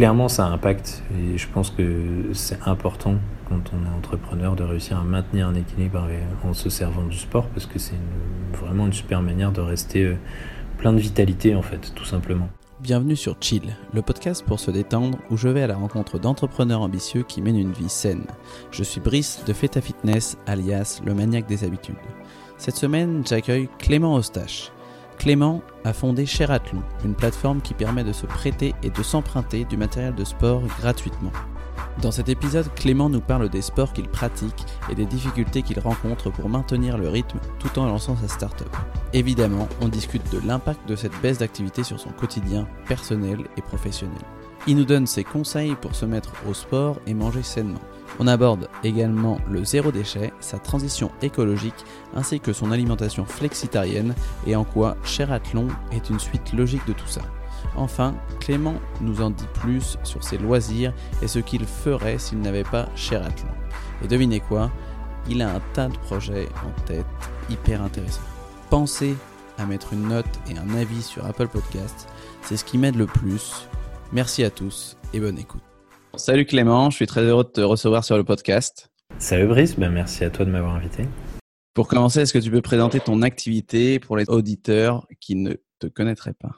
clairement, ça impacte. Et je pense que c'est important quand on est entrepreneur de réussir à maintenir un équilibre en se servant du sport parce que c'est vraiment une super manière de rester euh, plein de vitalité en fait, tout simplement. Bienvenue sur Chill, le podcast pour se détendre où je vais à la rencontre d'entrepreneurs ambitieux qui mènent une vie saine. Je suis Brice de Feta Fitness, alias le maniaque des habitudes. Cette semaine, j'accueille Clément Ostache. Clément a fondé Cherathlon, une plateforme qui permet de se prêter et de s'emprunter du matériel de sport gratuitement. Dans cet épisode, Clément nous parle des sports qu'il pratique et des difficultés qu'il rencontre pour maintenir le rythme tout en lançant sa start-up. Évidemment, on discute de l'impact de cette baisse d'activité sur son quotidien personnel et professionnel. Il nous donne ses conseils pour se mettre au sport et manger sainement. On aborde également le zéro déchet, sa transition écologique ainsi que son alimentation flexitarienne et en quoi Cherathlon est une suite logique de tout ça. Enfin, Clément nous en dit plus sur ses loisirs et ce qu'il ferait s'il n'avait pas Cherathlon. Et devinez quoi Il a un tas de projets en tête hyper intéressants. Pensez à mettre une note et un avis sur Apple Podcasts, c'est ce qui m'aide le plus. Merci à tous et bonne écoute. Salut Clément, je suis très heureux de te recevoir sur le podcast. Salut Brice, ben merci à toi de m'avoir invité. Pour commencer, est-ce que tu peux présenter ton activité pour les auditeurs qui ne te connaîtraient pas?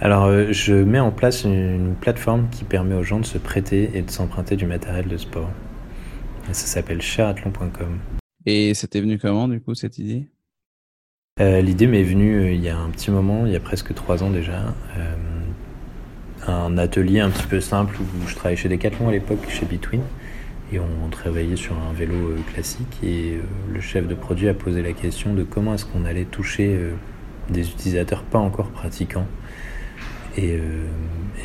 Alors, euh, je mets en place une, plateforme qui permet aux gens de se prêter et de s'emprunter du matériel de sport. ça s'appelle cherathlon.com. Et c'était venu comment, du coup, cette idée? Euh, L'idée m'est venue euh, il y a un petit moment, il y a presque trois ans déjà un atelier un petit peu simple où je travaillais chez Decathlon à l'époque, chez Between. Et on, travaillait sur un vélo euh, classique et euh, le chef de produit a posé la question de comment est-ce qu'on allait toucher euh, des utilisateurs pas encore pratiquants. Et,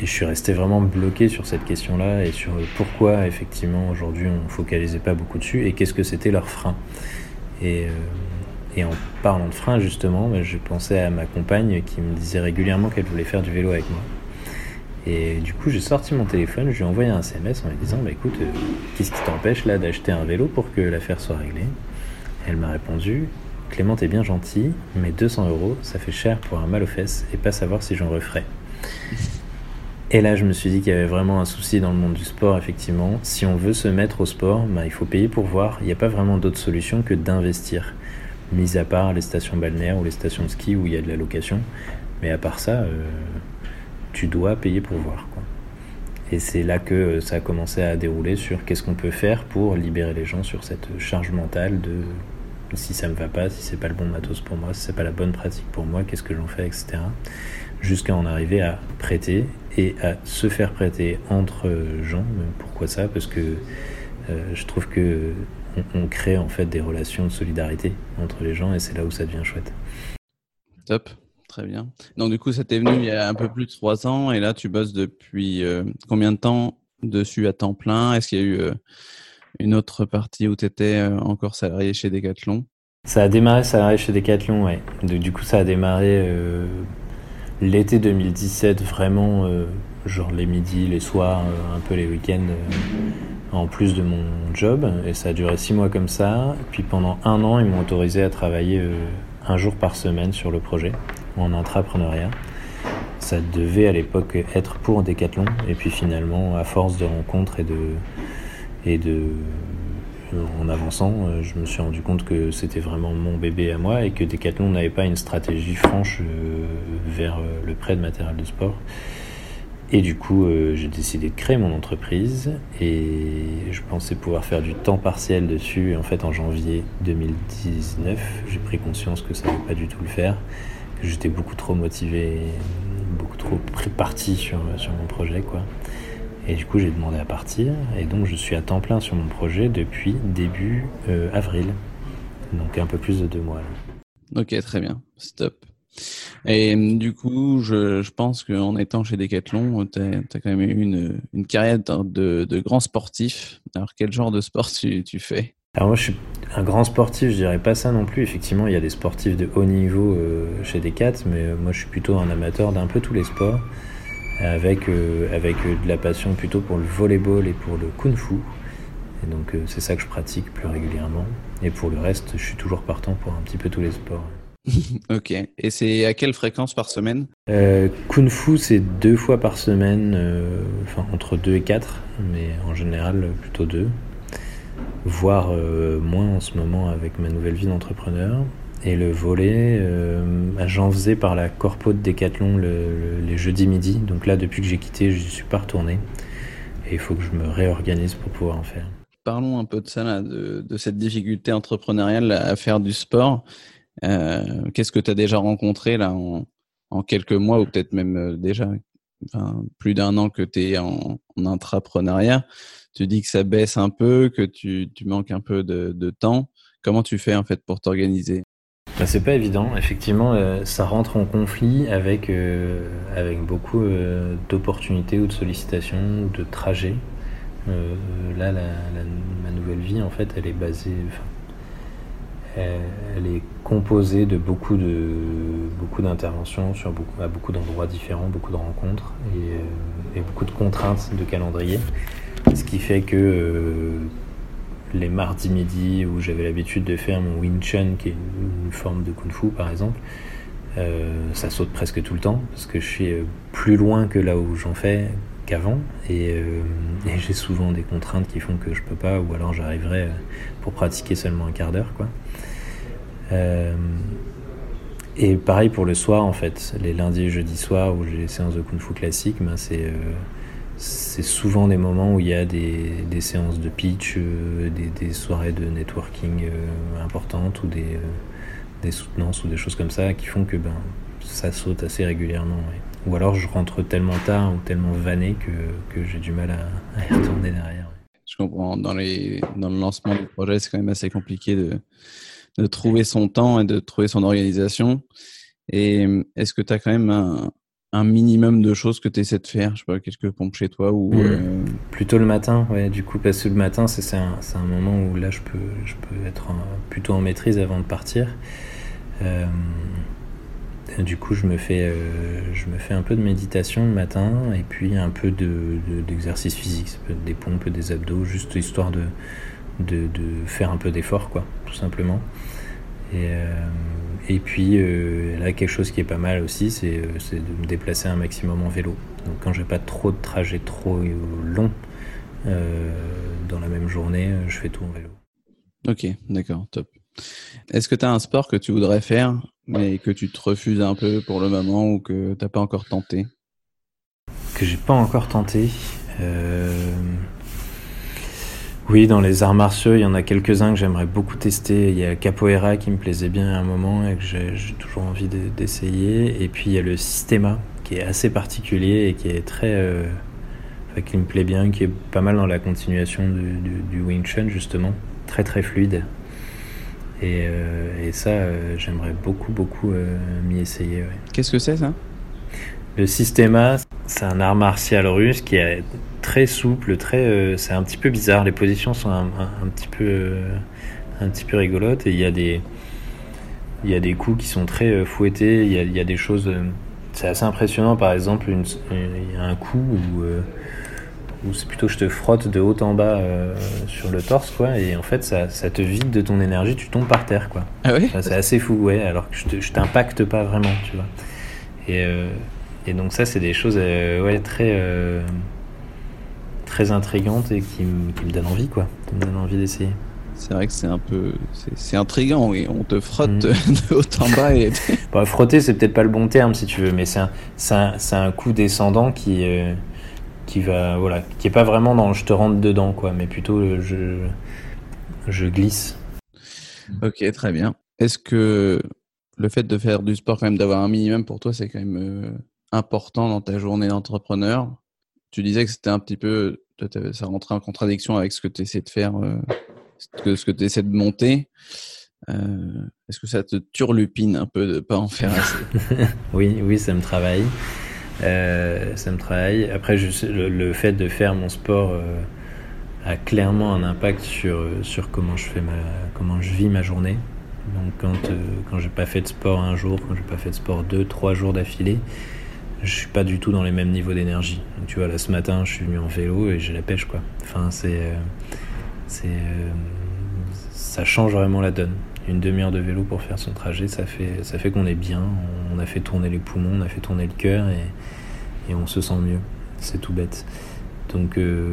je suis resté vraiment bloqué sur cette question-là et sur pourquoi effectivement aujourd'hui on focalisait pas beaucoup dessus et qu'est-ce que c'était leur frein. Et, et, en parlant de frein justement, je pensais à ma compagne qui me disait régulièrement qu'elle voulait faire du vélo avec moi. Et du coup, j'ai sorti mon téléphone, je lui ai envoyé un SMS en lui disant Bah écoute, euh, qu'est-ce qui t'empêche là d'acheter un vélo pour que l'affaire soit réglée? Elle m'a répondu Clément, t'es bien gentil, mais 200 euros, ça fait cher pour un mal aux fesses et pas savoir si j'en referai. Et là, je me suis dit qu'il y avait vraiment un souci dans le monde du sport, effectivement. Si on veut se mettre au sport, bah, il faut payer pour voir. Il n'y a pas vraiment d'autre solution que d'investir. Mis à part les stations balnéaires ou les stations de ski où il y a de la location. Mais à part ça, euh, tu dois payer pour voir. Quoi. Et c'est là que euh, ça a commencé à dérouler sur qu'est-ce qu'on peut faire pour libérer les gens sur cette charge mentale de si ça me va pas, si c'est pas le bon matos pour moi, si c'est pas la bonne pratique pour moi, qu'est-ce que j'en fais, etc. Jusqu'à en arriver à prêter et à se faire prêter entre gens. Pourquoi ça? Parce que euh, je trouve que on, crée en fait des relations de solidarité entre les gens et c'est là où ça devient chouette. Top. Très bien. Donc, du coup, ça t'est venu il y a un peu plus de trois ans et là, tu bosses depuis euh, combien de temps dessus à temps plein? Est-ce qu'il y a eu euh, une autre partie où tu étais euh, encore salarié chez Decathlon? Ça a démarré salarié chez Decathlon, ouais. du coup, ça a démarré l'été 2017, vraiment, genre les midis, les soirs, un peu les week-ends, en plus de mon job. Et ça a duré six mois comme ça. Puis pendant un an, ils m'ont autorisé à travailler un jour par semaine sur le projet en entrepreneuriat. Ça devait à l'époque être pour Decathlon, et puis finalement, à force de rencontres et de, et de, en avançant, euh, je me suis rendu compte que c'était vraiment mon bébé à moi et que Decathlon n'avait pas une stratégie franche euh, vers euh, le prêt de matériel de sport. Et du coup, j'ai décidé de créer mon entreprise et je pensais pouvoir faire du temps partiel dessus. Et en fait, en janvier 2019, j'ai pris conscience que ça ne pas du tout le faire j'étais beaucoup trop motivé, beaucoup trop parti sur, sur mon projet. quoi. Et du coup, j'ai demandé à partir. Et donc, je suis à temps plein sur mon projet depuis début euh, avril. Donc, un peu plus de deux mois. Ok, très bien. Stop. Et du coup, je, je pense qu'en étant chez Decathlon, tu as, quand même eu une, une carrière de, de, grand sportif. Alors, quel genre de sport tu fais? Alors moi je suis un grand sportif, je dirais pas ça non plus. Effectivement, il y a des sportifs de haut niveau euh, chez Decat, mais euh, moi je suis plutôt un amateur d'un peu tous les sports, avec, euh, avec de la passion plutôt pour le volleyball et pour le kung-fu. Et donc c'est ça que je pratique plus régulièrement. Et pour le reste, je suis toujours partant pour un petit peu tous les sports. ok. Et c'est à quelle fréquence par semaine? Euh, Kung Fu, c'est deux fois par semaine, euh, enfin entre deux et quatre, mais en général plutôt deux. Voire euh, moins en ce moment avec ma nouvelle vie d'entrepreneur. Et le volet, bah, j'en faisais par la corpo de Decathlon les jeudis midi. Donc là, depuis que j'ai quitté, je ne suis pas retourné. Et il faut que je me réorganise pour pouvoir en faire. Parlons un peu de ça, de, cette difficulté entrepreneuriale à faire du sport. Euh, qu'est-ce que tu as déjà rencontré là en, en quelques mois ou peut-être même euh, déjà plus d'un an que tu es en, en, intrapreneuriat Tu dis que ça baisse un peu, que tu, manques un peu de, temps. Comment tu fais en fait pour t'organiser? Bah, C'est pas évident. Effectivement, euh, ça rentre en conflit avec, euh, avec beaucoup euh, d'opportunités ou de sollicitations de trajets. là, ma nouvelle vie, en fait, elle est basée. Elle est composée de beaucoup de beaucoup d'interventions sur beaucoup, à beaucoup d'endroits différents, beaucoup de rencontres et, euh, beaucoup de contraintes de calendrier. Ce qui fait que euh, les mardis midi où j'avais l'habitude de faire mon Wing Chun, qui est une, forme de Kung Fu par exemple, euh, ça saute presque tout le temps parce que je suis plus loin que là où j'en fais qu'avant et, et j'ai souvent des contraintes qui font que je peux pas ou alors j'arriverai pour pratiquer seulement un quart d'heure quoi. Euh, et pareil pour le soir en fait, les lundis et jeudis soirs où j'ai les séances de kung fu classique, ben c'est euh, c'est souvent des moments où il y a des, séances de pitch, euh, des, soirées de networking importantes ou des, soutenances ou des choses comme ça qui font que ben ça saute assez régulièrement. Ou alors je rentre tellement tard ou tellement vanné que, j'ai du mal à, y retourner derrière. Je comprends. Dans le lancement du projet, c'est quand même assez compliqué de de trouver son temps et de trouver son organisation. Et est-ce que tu as quand même un, un, minimum de choses que tu essaies de faire? Je sais pas, quelques pompes chez toi ou mmh. euh... Plutôt le matin, ouais. Du coup, parce que le matin, c'est un, un moment où là, je peux, je peux être en, plutôt en maîtrise avant de partir. Euh, du coup, je me, fais, euh, je me fais un peu de méditation le matin et puis un peu d'exercice de, de, physique. Ça peut être des pompes, des abdos, juste histoire de, de, de faire un peu d'effort, quoi, tout simplement. Et, euh, et puis euh, là, quelque chose qui est pas mal aussi, c'est euh, de me déplacer un maximum en vélo. Donc quand j'ai pas trop de trajets trop longs dans la même journée, je fais tout en vélo. Ok, d'accord, top. Est-ce que tu as un sport que tu voudrais faire, mais que tu te refuses un peu pour le moment ou que tu n'as pas encore tenté? Que j'ai pas encore tenté. Euh... Oui, dans les arts martiaux, il y en a quelques-uns que j'aimerais beaucoup tester. Il y a Capoeira qui me plaisait bien à un moment et que j'ai toujours envie d'essayer. Et puis il y a le Systema qui est assez particulier et qui est très. Euh, enfin, qui me plaît bien, qui est pas mal dans la continuation du, Wing Chun justement. Très très fluide. Et, euh, ça, euh, j'aimerais beaucoup beaucoup m'y essayer. Qu'est-ce que c'est ça? Le Systema, c'est un art martial russe qui est très souple, très, euh, c'est un petit peu bizarre. Les positions sont un, un, un petit peu, euh, un petit peu rigolotes et il y a des, il y a des coups qui sont très euh, fouettés. Il y a, il y a des choses, c'est assez impressionnant. Par exemple, une, il y a un coup où, où c'est plutôt je te frotte de haut en bas sur le torse, quoi, et en fait ça, ça te vide de ton énergie, tu tombes par terre, quoi. Ah oui? Enfin, c'est assez fou, ouais. Alors que je t'impacte pas vraiment, tu vois. Et et donc ça, c'est des choses euh, ouais, très, euh, très intrigantes et qui, qui, me donnent envie, quoi. Qui me donnent envie d'essayer. C'est vrai que c'est un peu, c'est intriguant et on te frotte mmh. de haut en bas. Et... bah, frotter, c'est peut-être pas le bon terme si tu veux, mais c'est un, un, un, coup descendant qui, euh, qui va, voilà, qui est pas vraiment dans je te rentre dedans, quoi, mais plutôt je, je glisse. Ok, très bien. Est-ce que le fait de faire du sport, quand même, d'avoir un minimum pour toi, c'est quand même euh, important dans ta journée d'entrepreneur. Tu disais que c'était un petit peu, ça rentrait en contradiction avec ce que tu essaies de faire, euh, ce que tu essaies de monter. Euh, Est-ce que ça te turlupine un peu de pas en faire assez? Oui, oui, ça me travaille. Euh, ça me travaille. Après, je, le, fait de faire mon sport euh, a clairement un impact sur, sur comment je fais ma, comment je vis ma journée. Donc, quand, euh, quand j'ai pas fait de sport un jour, quand j'ai pas fait de sport deux, trois jours d'affilée, je suis pas du tout dans les mêmes niveaux d'énergie. Tu vois, là ce matin, je suis venu en vélo et j'ai la pêche, quoi. Enfin, c'est. Euh. Euh, ça change vraiment la donne. une demi-heure de vélo pour faire son trajet, ça fait, ça fait qu'on est bien, on a fait tourner les poumons, on a fait tourner le cœur et, et on se sent mieux. C'est tout bête. Donc euh,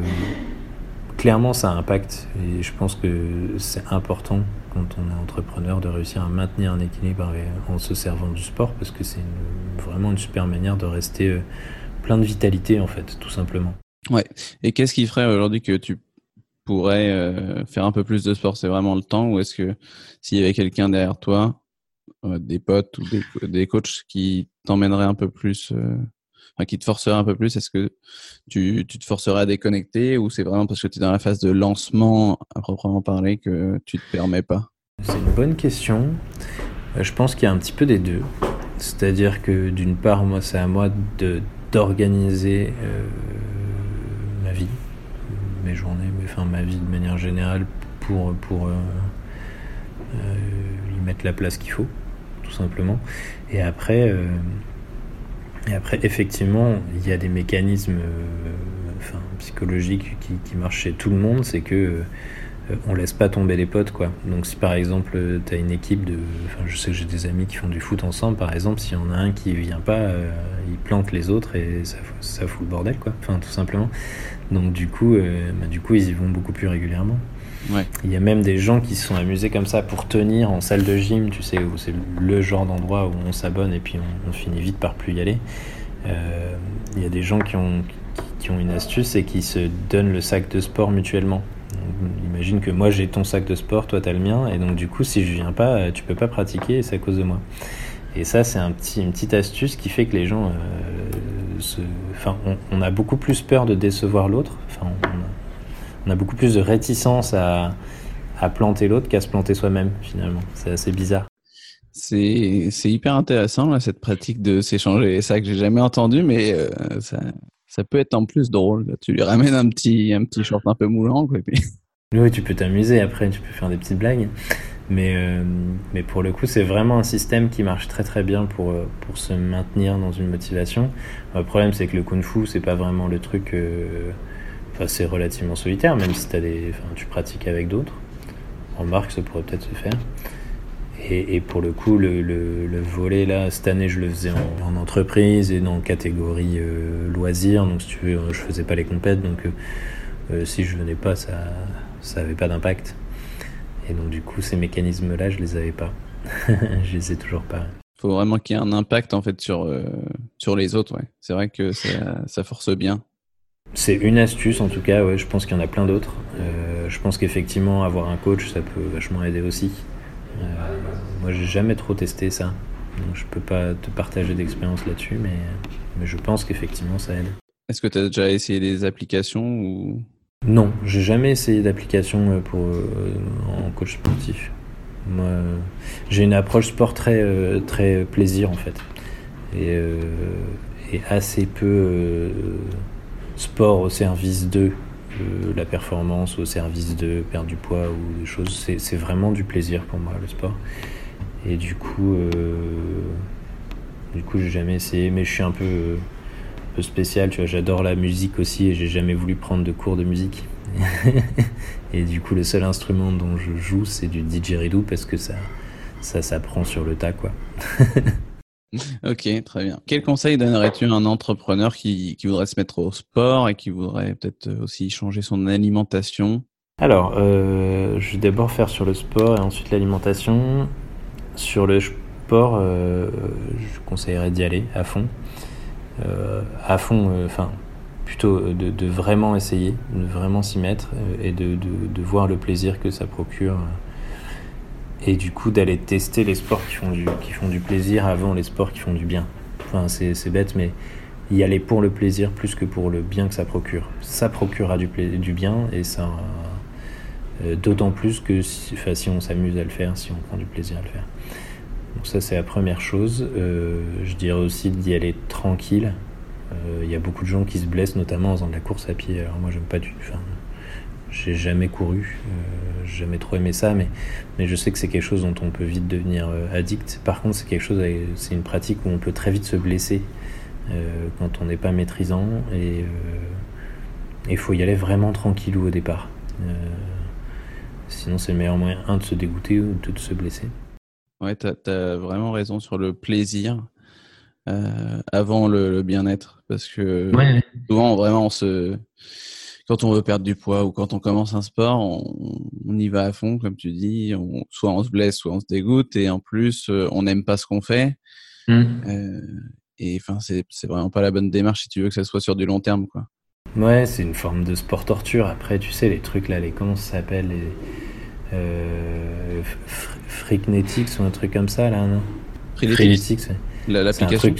clairement ça impacte et je pense que c'est important quand on est entrepreneur de réussir à maintenir un équilibre en se servant du sport parce que c'est vraiment une super manière de rester euh, plein de vitalité en fait, tout simplement. Ouais. Et qu'est-ce qui ferait aujourd'hui que tu pourrais euh, faire un peu plus de sport? C'est vraiment le temps ou est-ce que s'il y avait quelqu'un derrière toi, euh, des potes ou des, des coachs qui t'emmèneraient un peu plus, qui te forceraient un peu plus, est-ce que tu, tu, te forcerais à déconnecter ou c'est vraiment parce que tu es dans la phase de lancement à proprement parler que tu te permets pas? C'est une bonne question. Je pense qu'il y a un petit peu des deux. C'est-à-dire que d'une part, moi, c'est à moi de d'organiser euh, ma vie, mes journées, mais, enfin ma vie de manière générale pour, pour euh, euh, y mettre la place qu'il faut, tout simplement. Et après, euh, et après, effectivement, il y a des mécanismes enfin, psychologiques qui, marchent chez tout le monde, c'est que on laisse pas tomber les potes quoi. Donc si par exemple tu as une équipe de enfin je sais que j'ai des amis qui font du foot ensemble par exemple, s'il y en a un qui vient pas, euh, il plante les autres et ça, ça fout le bordel quoi. Tout simplement. Donc du coup euh, bah, du coup ils y vont beaucoup plus régulièrement. Il y a même des gens qui se sont amusés comme ça pour tenir en salle de gym, tu sais, où c'est le genre d'endroit où on s'abonne et puis on, finit vite par plus y aller. Euh, il y a des gens qui ont, qui, ont une astuce et qui se donnent le sac de sport mutuellement. Imagine que moi j'ai ton sac de sport, toi t'as le mien, et donc du coup si je viens pas, tu peux pas pratiquer et c'est à cause de moi. Et ça c'est un petit, une petite astuce qui fait que les gens, euh, se... enfin, on, on, a beaucoup plus peur de décevoir l'autre, enfin, on, on, a beaucoup plus de réticence à, à planter l'autre qu'à se planter soi-même finalement. C'est assez bizarre. C'est hyper intéressant là, cette pratique de s'échanger les sacs. J'ai jamais entendu, mais euh, ça, ça peut être en plus drôle. Tu lui ramènes un petit, un petit short un peu moulant. Quoi, et puis... Oui, tu peux t'amuser après, tu peux faire des petites blagues. Mais, euh, mais pour le coup, c'est vraiment un système qui marche très très bien pour, pour se maintenir dans une motivation. Le problème, c'est que le kung fu, c'est pas vraiment le truc. Euh... C'est relativement solitaire, même si as des... enfin, tu pratiques avec d'autres. En marque, ça pourrait peut-être se faire. Et, pour le coup, le, le, le, volet, là, cette année, je le faisais en, en entreprise et dans catégorie euh, loisirs. Donc, si tu veux, je faisais pas les compètes. Donc, euh, si je venais pas, ça ça avait pas d'impact. Et donc, du coup, ces mécanismes-là, je les avais pas. je les ai toujours pas. Il faut vraiment qu'il y ait un impact, en fait, sur, euh, sur les autres, ouais. C'est vrai que ça, ça force bien. C'est une astuce, en tout cas, ouais. Je pense qu'il y en a plein d'autres. Euh, je pense qu'effectivement, avoir un coach, ça peut vachement aider aussi. Euh, moi, j'ai jamais trop testé ça. Donc, je peux pas te partager d'expérience là-dessus, mais, mais je pense qu'effectivement, ça aide. Est-ce que tu as déjà essayé des applications ou? Non, j'ai jamais essayé d'application pour euh, en coach sportif. Moi, j'ai une approche sport très très plaisir en fait, et, et assez peu sport au service de la performance, au service de perdre du poids ou des choses. C'est vraiment du plaisir pour moi le sport. Et du coup, euh, du coup, j'ai jamais essayé, mais je suis un peu, un peu spécial. Tu vois, j'adore la musique aussi et j'ai jamais voulu prendre de cours de musique. et du coup, le seul instrument dont je joue, c'est du didgeridoo parce que ça, ça s'apprend sur le tas, quoi. ok, très bien. Quel conseil donnerais-tu à un entrepreneur qui, qui, voudrait se mettre au sport et qui voudrait peut-être aussi changer son alimentation? Alors, euh, je vais d'abord faire sur le sport et ensuite l'alimentation. Sur le sport, euh, je conseillerais d'y aller à fond. Euh, à fond, enfin, plutôt de, de, vraiment essayer, de vraiment s'y mettre et de, de, de, voir le plaisir que ça procure. Et du coup, d'aller tester les sports qui font, du, qui font du plaisir avant les sports qui font du bien. Enfin, c'est bête, mais y aller pour le plaisir plus que pour le bien que ça procure. Ça procurera du, du bien et ça. Euh, D'autant plus que si, on s'amuse à le faire, si on prend du plaisir à le faire. Donc ça c'est la première chose. Euh, je dirais aussi d'y aller tranquille. Il euh, y a beaucoup de gens qui se blessent, notamment en faisant de la course à pied. Alors moi j'aime pas du enfin, j'ai jamais couru, euh, j'ai jamais trop aimé ça, mais, mais je sais que c'est quelque chose dont on peut vite devenir addict. Par contre c'est quelque chose, c'est une pratique où on peut très vite se blesser euh, quand on n'est pas maîtrisant et il faut y aller vraiment tranquillou au départ. Sinon, c'est le meilleur moyen, un, de se dégoûter ou de se blesser. Ouais, tu as, vraiment raison sur le plaisir euh, avant le, bien-être. Parce que souvent, vraiment, on se... quand on veut perdre du poids ou quand on commence un sport, on, y va à fond, comme tu dis. soit on se blesse, soit on se dégoûte. Et en plus, euh, on n'aime pas ce qu'on fait. Mmh. Euh, et enfin, c'est vraiment pas la bonne démarche si tu veux que ça soit sur du long terme. quoi. Ouais, c'est une forme de sport torture. Après, tu sais, les trucs là, les comment ça s'appelle les euh, Freaknetics ou un truc comme ça là, non? Freaknetics, l'application.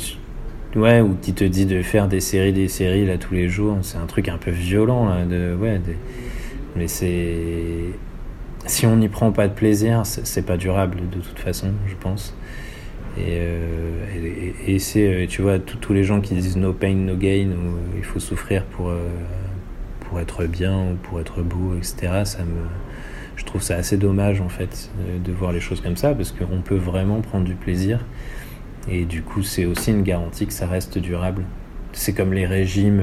Ouais, ou qui te dit de faire des séries, des séries là tous les jours. C'est un truc un peu violent là, de ouais. Mais c'est si on n'y prend pas de plaisir, c'est pas durable de toute façon, je pense. Et, euh, et, c'est, euh, tu vois, tous les gens qui disent no pain, no gain, ou il faut souffrir pour, euh, pour être bien ou pour être beau, etc., ça me, je trouve ça assez dommage en fait de voir les choses comme ça parce qu'on peut vraiment prendre du plaisir et du coup c'est aussi une garantie que ça reste durable. C'est comme les régimes.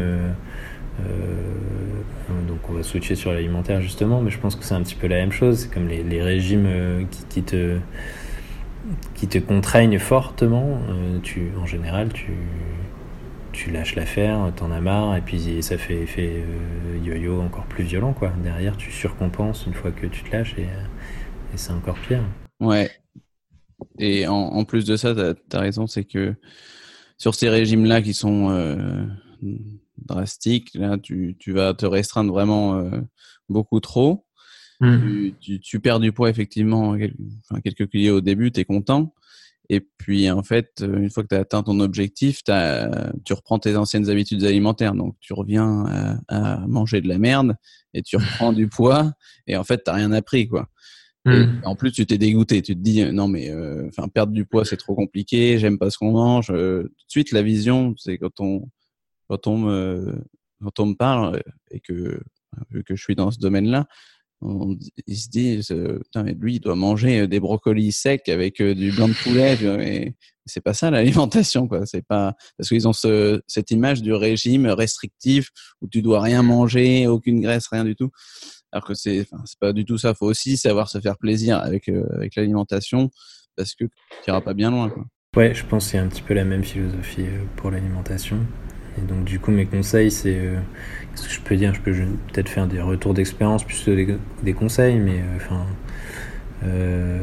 donc on va switcher sur l'alimentaire justement, mais je pense que c'est un petit peu la même chose. C'est comme les, les régimes qui, qui, te qui te contraignent fortement, euh, tu, en général, tu, tu lâches l'affaire, t'en as marre, et puis ça fait effet euh, yo-yo encore plus violent, quoi. Derrière, tu surcompenses une fois que tu te lâches, et, et c'est encore pire. Ouais. Et en, plus de ça, tu as, raison, c'est que sur ces régimes-là qui sont euh, drastiques, là, tu, tu, vas te restreindre vraiment beaucoup trop. Mmh. Tu, perds du poids effectivement, quelques kilos au début, tu es content. Et puis en fait, une fois que tu as atteint ton objectif, tu reprends tes anciennes habitudes alimentaires. Donc tu reviens à, manger de la merde et tu reprends du poids et en fait, tu rien appris. quoi. Mmh. en plus, tu t'es dégoûté. Tu te dis non mais euh, enfin perdre du poids c'est trop compliqué. J'aime pas ce qu'on mange. Euh, tout de suite la vision, c'est quand on quand on me quand on me parle et que vu que je suis dans ce domaine-là, on, ils se disent putain mais lui il doit manger des brocolis secs avec du blanc de poulet mais c'est pas ça l'alimentation quoi c'est pas parce qu'ils ont ce, cette image du régime restrictif où tu dois rien manger aucune graisse rien du tout alors que c'est c'est pas du tout ça faut aussi savoir se faire plaisir avec avec l'alimentation parce que tu iras pas bien loin quoi. ouais je pense que c'est un petit peu la même philosophie pour l'alimentation et donc du coup mes conseils c'est euh, qu'est-ce que je peux dire? Je peux peut-être faire des retours d'expérience plus des, conseils, mais euh, enfin euh,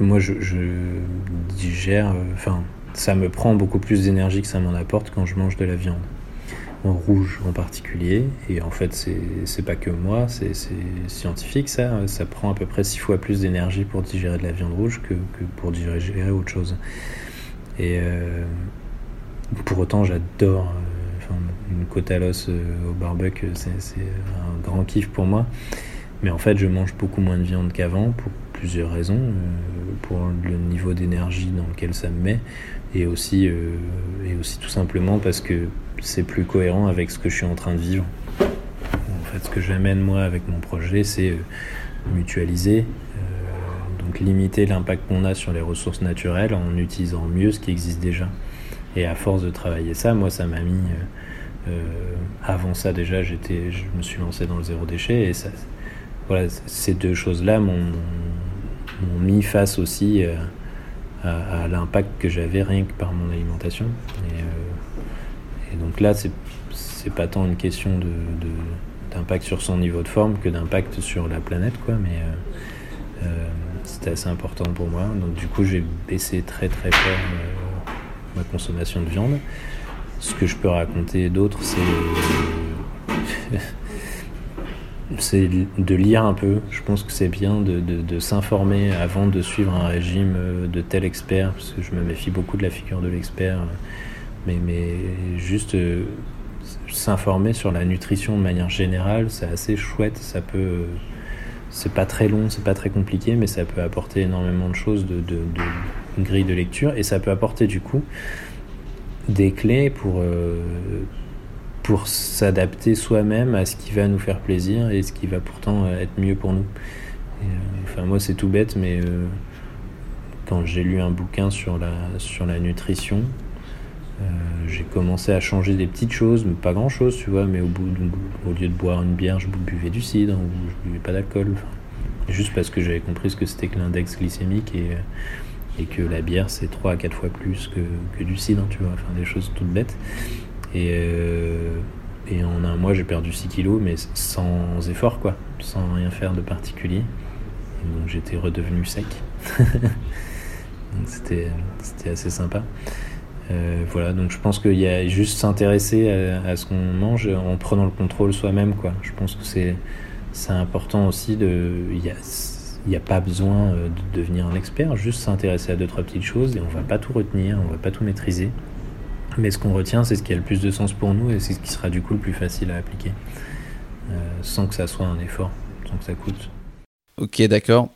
moi je, digère, enfin ça me prend beaucoup plus d'énergie que ça m'en apporte quand je mange de la viande. Rouge en particulier, et en fait c'est pas que moi, c'est scientifique ça, ça prend à peu près six fois plus d'énergie pour digérer de la viande rouge que, que pour digérer autre chose. Et, pour autant, j'adore euh, une côte à l'os euh, au barbecue, c'est un grand kiff pour moi. Mais en fait, je mange beaucoup moins de viande qu'avant pour plusieurs raisons. Euh, pour le niveau d'énergie dans lequel ça me met et aussi, et aussi tout simplement parce que c'est plus cohérent avec ce que je suis en train de vivre. En fait, ce que j'amène moi avec mon projet, c'est mutualiser, donc limiter l'impact qu'on a sur les ressources naturelles en utilisant mieux ce qui existe déjà. Et à force de travailler ça, moi, ça m'a mis. Euh, euh, avant ça, déjà, je me suis lancé dans le zéro déchet. Et ça, voilà, ces deux choses-là m'ont, mis face aussi euh, à, l'impact que j'avais rien que par mon alimentation. Et, donc là, c'est, c'est pas tant une question d'impact sur son niveau de forme que d'impact sur la planète, quoi. Mais c'était assez important pour moi. Donc du coup, j'ai baissé très très fort ma consommation de viande. Ce que je peux raconter d'autre, c'est c'est de lire un peu. Je pense que c'est bien de, s'informer avant de suivre un régime de tel expert, parce que je me méfie beaucoup de la figure de l'expert. Mais, juste euh, s'informer sur la nutrition de manière générale, c'est assez chouette. Ça peut, c'est pas très long, c'est pas très compliqué, mais ça peut apporter énormément de choses de, de, de grille de lecture et ça peut apporter du coup des clés pour, euh, pour s'adapter soi-même à ce qui va nous faire plaisir et ce qui va pourtant être mieux pour nous. Euh, enfin, moi, c'est tout bête, mais euh, quand j'ai lu un bouquin sur la, sur la nutrition, j'ai commencé à changer des petites choses, mais pas grand chose, tu vois, mais au, bout au lieu de boire une bière, je buvais du cidre, ou je buvais pas d'alcool. juste parce que j'avais compris ce que c'était que l'index glycémique et, et, que la bière c'est 3 à 4 fois plus que, que du cidre, tu vois, enfin des choses toutes bêtes. Et, et en un mois, j'ai perdu 6 kilos, mais sans effort, quoi, sans rien faire de particulier. Donc j'étais redevenu sec. c'était assez sympa. Euh, voilà, donc je pense qu'il y a juste s'intéresser à, ce qu'on mange en prenant le contrôle soi-même, quoi. Je pense que c'est important aussi de. Il n'y a, pas besoin euh, de devenir un expert, juste s'intéresser à deux, trois petites choses et on va pas tout retenir, on va pas tout maîtriser. Mais ce qu'on retient, c'est ce qui a le plus de sens pour nous et c'est ce qui sera du coup le plus facile à appliquer. Euh, sans que ça soit un effort, sans que ça coûte. Ok, d'accord.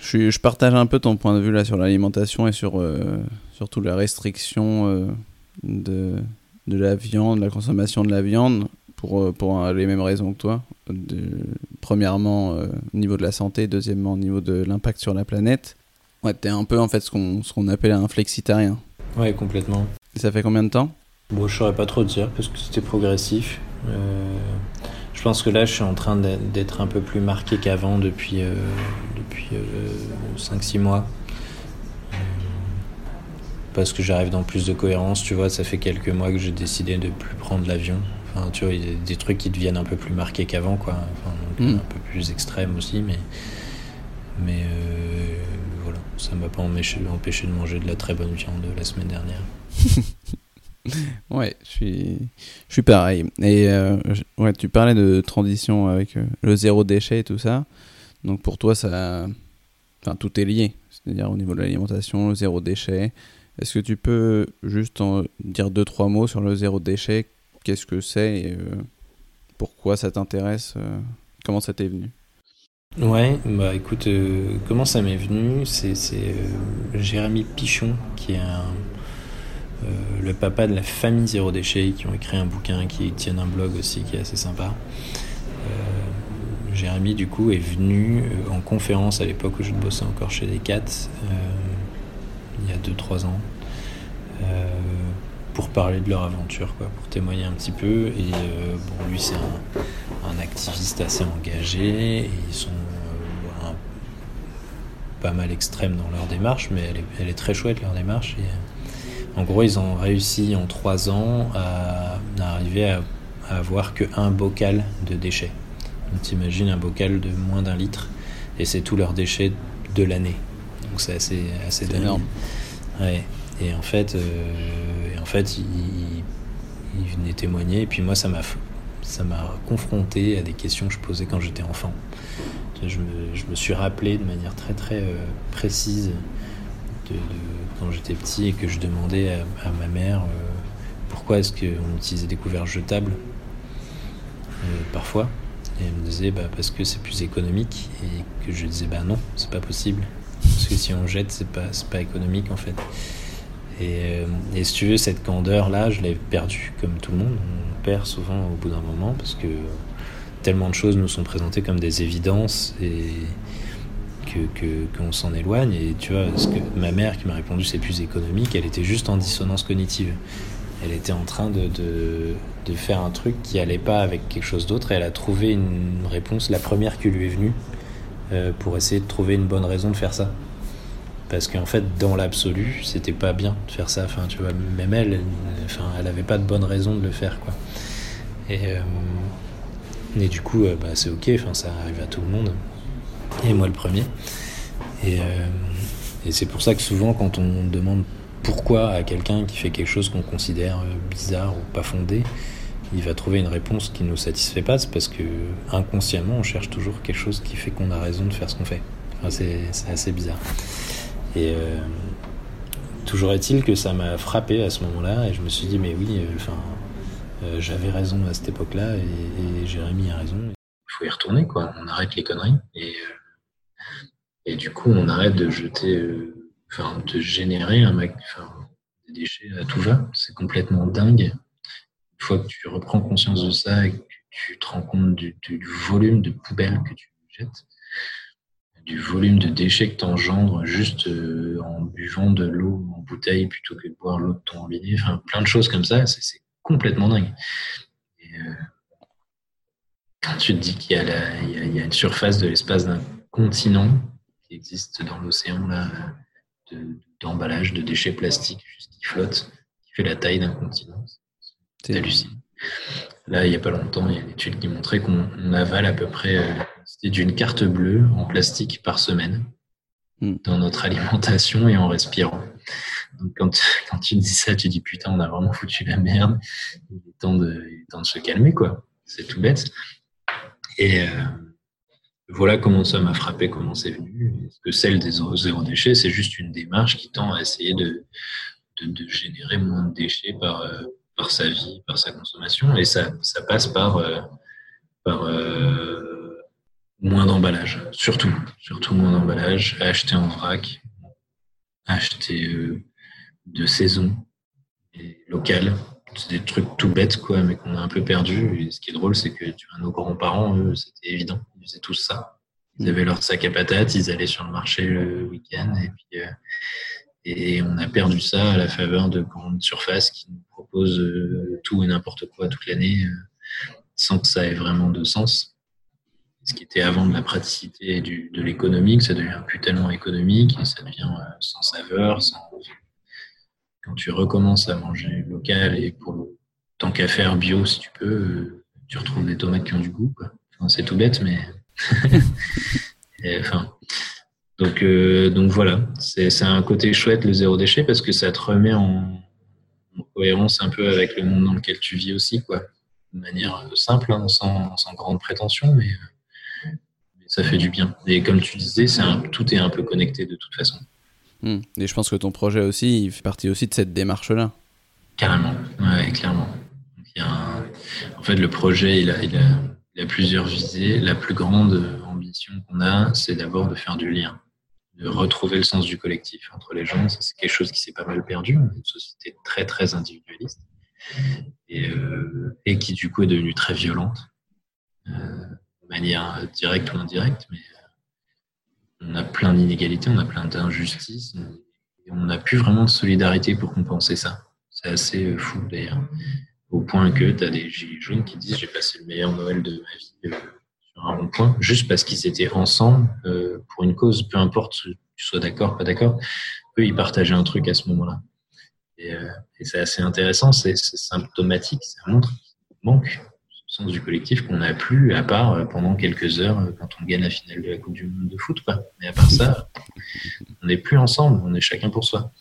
Je, partage un peu ton point de vue là sur l'alimentation et sur euh, surtout la restriction euh, de, la viande, la consommation de la viande pour, les mêmes raisons que toi. premièrement, au niveau de la santé, deuxièmement, au niveau de l'impact sur la planète. Ouais, t'es un peu en fait ce qu'on appelle un flexitarien. Ouais, complètement. Et ça fait combien de temps? Bon, je saurais pas trop dire parce que c'était progressif. Euh, je pense que là, je suis en train d'être un peu plus marqué qu'avant depuis, euh, depuis 5-6 euh, mois. parce que j'arrive dans plus de cohérence, tu vois, ça fait quelques mois que j'ai décidé de plus prendre l'avion. Enfin, tu vois, il y a des trucs qui deviennent un peu plus marqués qu'avant, quoi. Enfin, hmm. Un peu plus extrêmes aussi, mais. Mais ça m'a pas empêché, de manger de la très bonne viande la semaine dernière. ouais, je suis, je suis pareil. Et euh, ouais, tu parlais de transition avec euh, le zéro déchet et tout ça. Donc pour toi, ça, enfin tout est lié. C'est-à-dire au niveau de l'alimentation, le zéro déchet. Est-ce que tu peux juste dire deux trois mots sur le zéro déchet? Qu'est-ce que c'est euh, pourquoi ça t'intéresse Comment ça t'est venu? Ouais, bah écoute, comment ça m'est venu C'est Jérémy Pichon qui est un euh, le papa de la famille Zéro Déchet, qui ont écrit un bouquin, qui tiennent un blog aussi, qui est assez sympa. Euh, Jérémy, du coup, est venu euh, en conférence à l'époque où je bossais encore chez les Cats, il y a 2-3 ans, pour parler de leur aventure, quoi, pour témoigner un petit peu. Et bon, lui, c'est un, activiste assez engagé, et ils sont pas mal extrêmes dans leur démarche, mais elle est, elle est très chouette, leur démarche. Et, en gros, ils ont réussi en trois ans à, arriver à, avoir que un bocal de déchets. Donc t'imagines un bocal de moins d'un litre et c'est tous leurs déchets de l'année. Donc c'est assez, assez énorme. Ouais. Et en fait, euh, en fait, ils il venaient témoigner et puis moi ça m'a ça m'a confronté à des questions que je posais quand j'étais enfant. Je me, suis rappelé de manière très très euh, précise quand j'étais petit et que je demandais à, ma mère euh, pourquoi est-ce qu'on utilisait des couverts jetables euh, parfois. Et elle me disait bah, parce que c'est plus économique et que je disais bah non, c'est pas possible. Parce que si on jette, c'est pas, pas économique en fait. Et, et, si tu veux, cette candeur-là, je l'ai perdue comme tout le monde. On perd souvent au bout d'un moment parce que tellement de choses nous sont présentées comme des évidences et, qu'on s'en éloigne. Et tu vois, que ma mère qui m'a répondu c'est plus économique, elle était juste en dissonance cognitive. Elle était en train de, de, faire un truc qui allait pas avec quelque chose d'autre et elle a trouvé une réponse, la première qui lui est venue, euh, pour essayer de trouver une bonne raison de faire ça. Parce qu'en fait, dans l'absolu, c'était pas bien de faire ça. Enfin, tu vois, même elle, enfin, elle avait pas de bonne raison de le faire, quoi. Et, euh, et du coup, euh, bah, c'est ok, ça arrive à tout le monde et moi le premier. Et, euh, et c'est pour ça que souvent, quand on demande pourquoi à quelqu'un qui fait quelque chose qu'on considère euh, bizarre ou pas fondé, il va trouver une réponse qui ne nous satisfait pas, c'est parce que inconsciemment, on cherche toujours quelque chose qui fait qu'on a raison de faire ce qu'on fait. Enfin, c'est assez bizarre. Et toujours est-il que ça m'a frappé à ce moment-là, et je me suis dit, mais oui, enfin, j'avais raison à cette époque-là, et, Jérémy a raison. Il faut y retourner, quoi. On arrête les conneries. Et, et du coup, on arrête de jeter, euh, enfin, de générer un enfin, des déchets à tout va. C'est complètement dingue. Une fois que tu reprends conscience de ça et que tu te rends compte du, volume de poubelles que tu jettes, du volume de déchets que tu engendres juste euh, en buvant de l'eau en bouteille plutôt que de boire l'eau de ton robinet. Enfin, plein de choses comme ça, complètement dingue. Euh, quand tu te dis qu'il y, y, a une surface de l'espace d'un continent qui existe dans l'océan là, d'emballage de, déchets plastiques juste qui flottent, qui fait la taille d'un continent, c'est hallucinant. Là, il n'y a pas longtemps, il y a une étude qui montrait qu'on avale à peu près euh, d'une carte bleue en plastique par semaine hmm. dans notre alimentation et en respirant. Quand, quand tu dis ça, tu dis putain, on a vraiment foutu la merde. Il est temps de, temps de se calmer, quoi. C'est tout bête. Et euh, voilà comment ça m'a frappé, comment c'est venu. Que celle des zéro déchet, c'est juste une démarche qui tend à essayer de, de, générer moins de déchets par, euh, par sa vie, par sa consommation. Et ça, ça passe par, euh, par moins d'emballage, surtout, surtout moins d'emballage, acheter en vrac, acheter de saison et. C'est des trucs tout bêtes, quoi, mais qu'on a un peu perdu. Et ce qui est drôle, c'est que tu nos grands-parents, eux, c'était évident. Ils faisaient tous ça. Ils avaient leur sac à patates, ils allaient sur le marché le week-end, et puis euh, et on a perdu ça à la faveur de grandes surfaces qui nous proposent euh, tout et n'importe quoi toute l'année, sans que ça ait vraiment de sens ce qui était avant de la praticité et du, de l'économique, ça devient plus tellement économique et ça devient euh, sans saveur. Quand tu recommences à manger local et pour le tant qu'à faire bio, si tu peux, euh, tu retrouves des tomates qui ont du goût. Enfin, c'est tout bête, mais. enfin, donc, euh, donc voilà, c'est un côté chouette le zéro déchet parce que ça te remet en, cohérence un peu avec le monde dans lequel tu vis aussi, quoi. De manière simple, hein, sans, sans grande prétention, mais ça fait du bien. Et comme tu disais, tout est un peu connecté de toute façon. Hmm. Et je pense que ton projet aussi, il fait partie aussi de cette démarche-là. Carrément, ouais, clairement. En fait, le projet, il a, plusieurs visées. La plus grande ambition qu'on a, c'est d'abord de faire du lien, de retrouver le sens du collectif entre les gens. C'est quelque chose qui s'est pas mal perdu. Une société très, très individualiste et, euh, et qui, du coup, est devenue très violente. Euh, manière directe ou indirecte, mais euh, on a plein d'inégalités, on a plein d'injustices, on n'a plus vraiment de solidarité pour compenser ça. C'est assez euh, fou d'ailleurs, au point que tu as des gilets jaunes qui disent j'ai passé le meilleur Noël de ma vie euh, sur un rond-point, juste parce qu'ils étaient ensemble pour une cause, peu importe que tu sois d'accord, pas d'accord, eux ils partageaient un truc à ce moment-là. Et, et c'est assez intéressant, c'est symptomatique, ça montre qu'il manque sens du collectif qu'on n'a plus, à part euh, pendant quelques heures euh, quand on gagne la finale de la Coupe du Monde de foot. Mais à part ça, on n'est plus ensemble, on est chacun pour soi.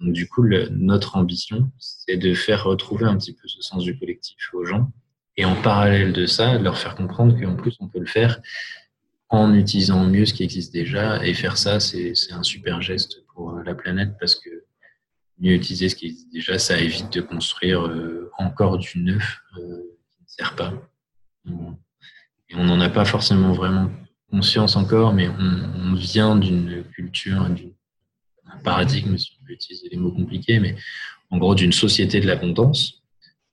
Donc, du coup, notre ambition, c'est de faire retrouver un petit peu ce sens du collectif aux gens. Et en parallèle de ça, leur faire comprendre qu'en plus, on peut le faire en utilisant mieux ce qui existe déjà. Et faire ça, c'est un super geste pour euh, la planète parce que mieux utiliser ce qui existe déjà, ça évite de construire encore du neuf sert pas. Et on n'en a pas forcément vraiment conscience encore, mais on, vient d'une culture, d'un paradigme, si on peut utiliser les mots compliqués, mais en gros d'une société de l'abondance.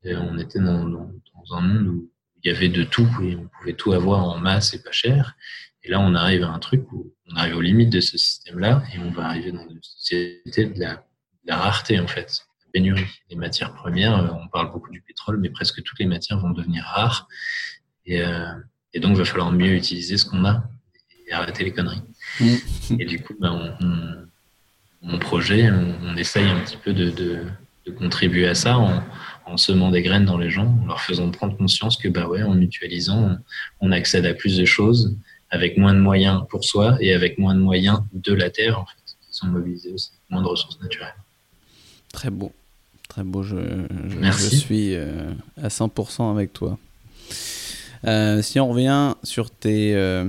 On était dans, un monde où il y avait de tout et on pouvait tout avoir en masse et pas cher. Et là, on arrive à un truc où on arrive aux limites de ce système-là et on va arriver dans une société de la, de la rareté, en fait pénurie. Les matières premières, euh, on parle beaucoup du pétrole, mais presque toutes les matières vont devenir rares. Et, euh, donc, il va falloir mieux utiliser ce qu'on a et arrêter les conneries. Mm. Et du coup, ben, mon projet, on, essaye un petit peu de, contribuer à ça en, semant des graines dans les gens, en leur faisant prendre conscience que, bah ouais, en mutualisant, on, accède à plus de choses avec moins de moyens pour soi et avec moins de moyens de la terre, en fait, qui sont mobilisés aussi, moins de ressources naturelles. Très beau. Très beau. Je, je, suis euh, à 100% avec toi. Euh, si on revient sur tes, euh,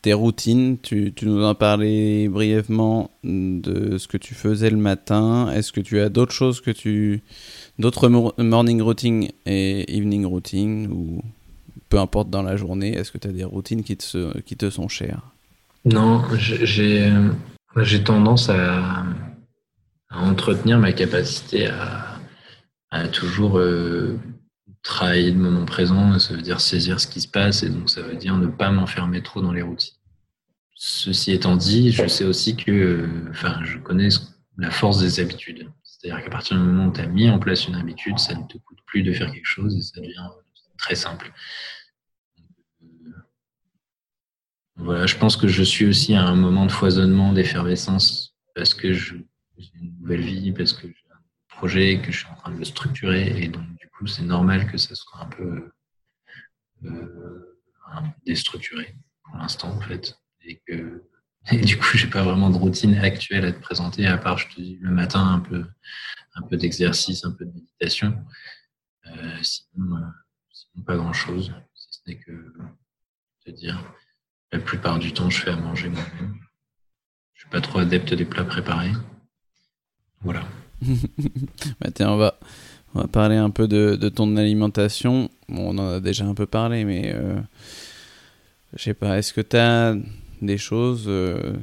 tes routines, tu, tu, nous en parlais brièvement de ce que tu faisais le matin. Est-ce que tu as d'autres choses que tu. d'autres morning routine et evening routine ou peu importe dans la journée Est-ce que tu as des routines qui te, qui te sont chères? Non, j'ai tendance à à entretenir ma capacité à, toujours euh, travailler le moment présent. Ça veut dire saisir ce qui se passe et donc ça veut dire ne pas m'enfermer trop dans les routines. ceci étant dit, je sais aussi que, enfin, je connais la force des habitudes. C'est-à-dire qu'à partir du moment où tu as mis en place une habitude, ça ne te coûte plus de faire quelque chose et ça devient très simple. Voilà, je pense que je suis aussi à un moment de foisonnement, d'effervescence, parce que j'ai une nouvelle vie, parce que j'ai un projet, que je suis en train de le structurer, et donc du coup, c'est normal que ça soit un peu euh, déstructuré pour l'instant, en fait, et que et du coup, j'ai pas vraiment de routine actuelle à te présenter, à part, je te dis, le matin, un peu, un peu d'exercice, un peu de méditation. Euh, sinon, euh, sinon, pas grand chose, si ce n'est que te dire la plupart du temps, je fais à manger moi-même. Je suis pas trop adepte des plats préparés. Voilà. bah tiens, on va, on va parler un peu de, de, ton alimentation. Bon, on en a déjà un peu parlé, mais euh, je sais pas, est-ce que tu as des choses euh,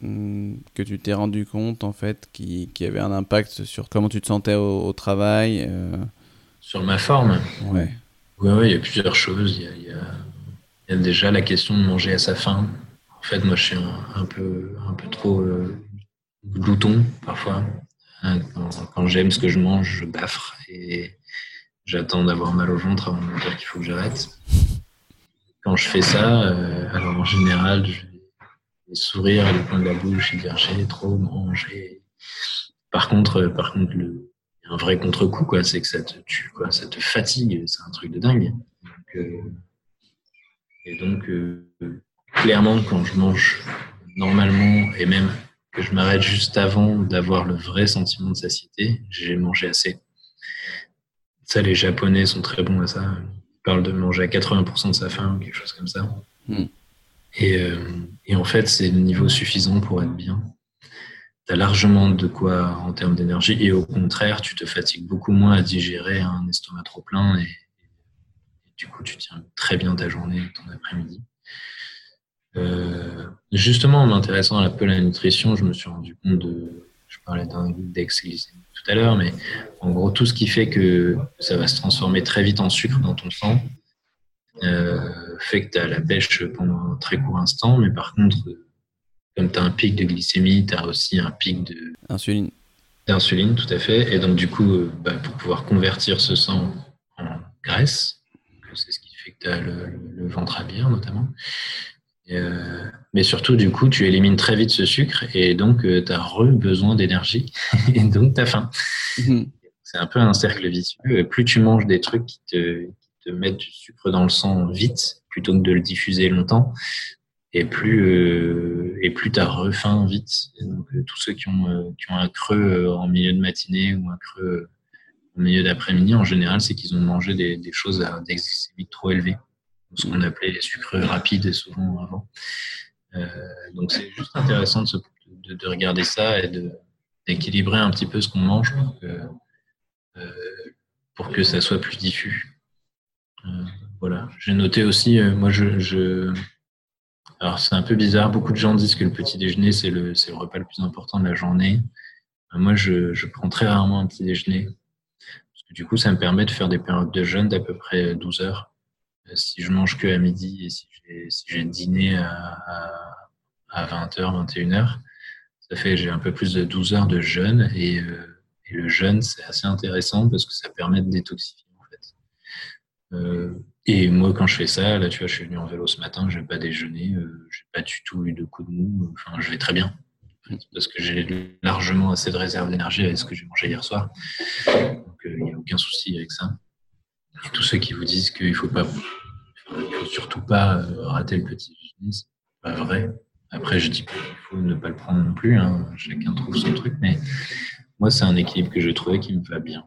que tu t'es rendu compte, en fait, qui, qui avaient un impact sur comment tu te sentais au, travail euh... Sur ma forme? Ouais. Ouais, ouais, il y a plusieurs choses. Il y a, il y a il y a déjà la question de manger à sa faim. En fait, moi, je suis un, peu, un peu trop euh, glouton parfois. Hein, quand, j'aime ce que je mange, je baffre et j'attends d'avoir mal au ventre avant de me dire qu'il faut que j'arrête. Quand je fais ça, euh, alors en général, je vais sourire à le coin de la bouche et dire j'ai trop mangé. Par contre, par contre, le, un vrai contre-coup, quoi, c'est que ça te tue, ça te fatigue, c'est un truc de dingue. Euh, et donc, euh, clairement, quand je mange normalement, et même que je m'arrête juste avant d'avoir le vrai sentiment de satiété, j'ai mangé assez. Ça, les Japonais sont très bons à ça. Ils parlent de manger à 80% de sa faim, quelque chose comme ça. Mm. Et, euh, et, en fait, c'est le niveau suffisant pour être bien. Tu as largement de quoi en termes d'énergie. Et au contraire, tu te fatigues beaucoup moins à digérer un estomac trop plein et, du coup, tu tiens très bien ta journée, ton après-midi. Euh, justement, en m'intéressant un peu à la nutrition, je me suis rendu compte de. Je parlais d'un index tout à l'heure, mais en gros, tout ce qui fait que ça va se transformer très vite en sucre dans ton sang euh, fait que tu as la pêche pendant un très court instant, mais par contre, comme tu as un pic de glycémie, tu as aussi un pic de. Insuline. D'insuline, tout à fait. Et donc, du coup, euh, bah, pour pouvoir convertir ce sang en graisse, c'est ce qui fait que tu as le, ventre à bière notamment. Euh, mais surtout, du coup, tu élimines très vite ce sucre et donc euh, tu as re besoin d'énergie et donc tu as faim. Mhm. C'est un peu un cercle vicieux. Plus tu manges des trucs qui te, mettent du sucre dans le sang vite plutôt que de le diffuser longtemps, et plus euh, et plus tu as refaim vite. donc, tous ceux qui ont, qui ont un creux en milieu de matinée ou un creux au milieu d'après-midi, en général, c'est qu'ils ont mangé des, choses à index trop élevés, ce qu'on appelait les sucres rapides souvent avant. Euh, donc c'est juste intéressant de, regarder ça et d'équilibrer un petit peu ce qu'on mange pour que, euh, pour que ça soit plus diffus. Euh, voilà. J'ai noté aussi, moi je, alors c'est un peu bizarre, beaucoup de gens disent que le petit déjeuner c'est le, le repas le plus important de la journée. Moi je, je prends très rarement un petit déjeuner du coup, ça me permet de faire des périodes de jeûne d'à peu près 12 heures. Euh, si je mange que à midi et si j'ai dîné à, 20h, 21h, ça fait j'ai un peu plus de 12 heures de jeûne euh, et, le jeûne, c'est assez intéressant parce que ça permet de détoxifier en fait. Euh, et moi, quand je fais ça, là, tu vois, je suis venu en vélo ce matin, je n'ai pas déjeuné, euh, j'ai pas du tout eu de coup de mou, enfin, je vais très bien parce que j'ai largement assez de réserve d'énergie avec ce que j'ai mangé hier soir. Donc il n'y a aucun souci avec ça. Et tous ceux qui vous disent qu'il ne faut pas, surtout pas euh, rater le petit déjeuner, c'est pas vrai. Après, je dis pas qu'il faut ne pas le prendre non plus. Hein. Chacun trouve son truc, mais moi, c'est un équilibre que je trouvais qui me va bien.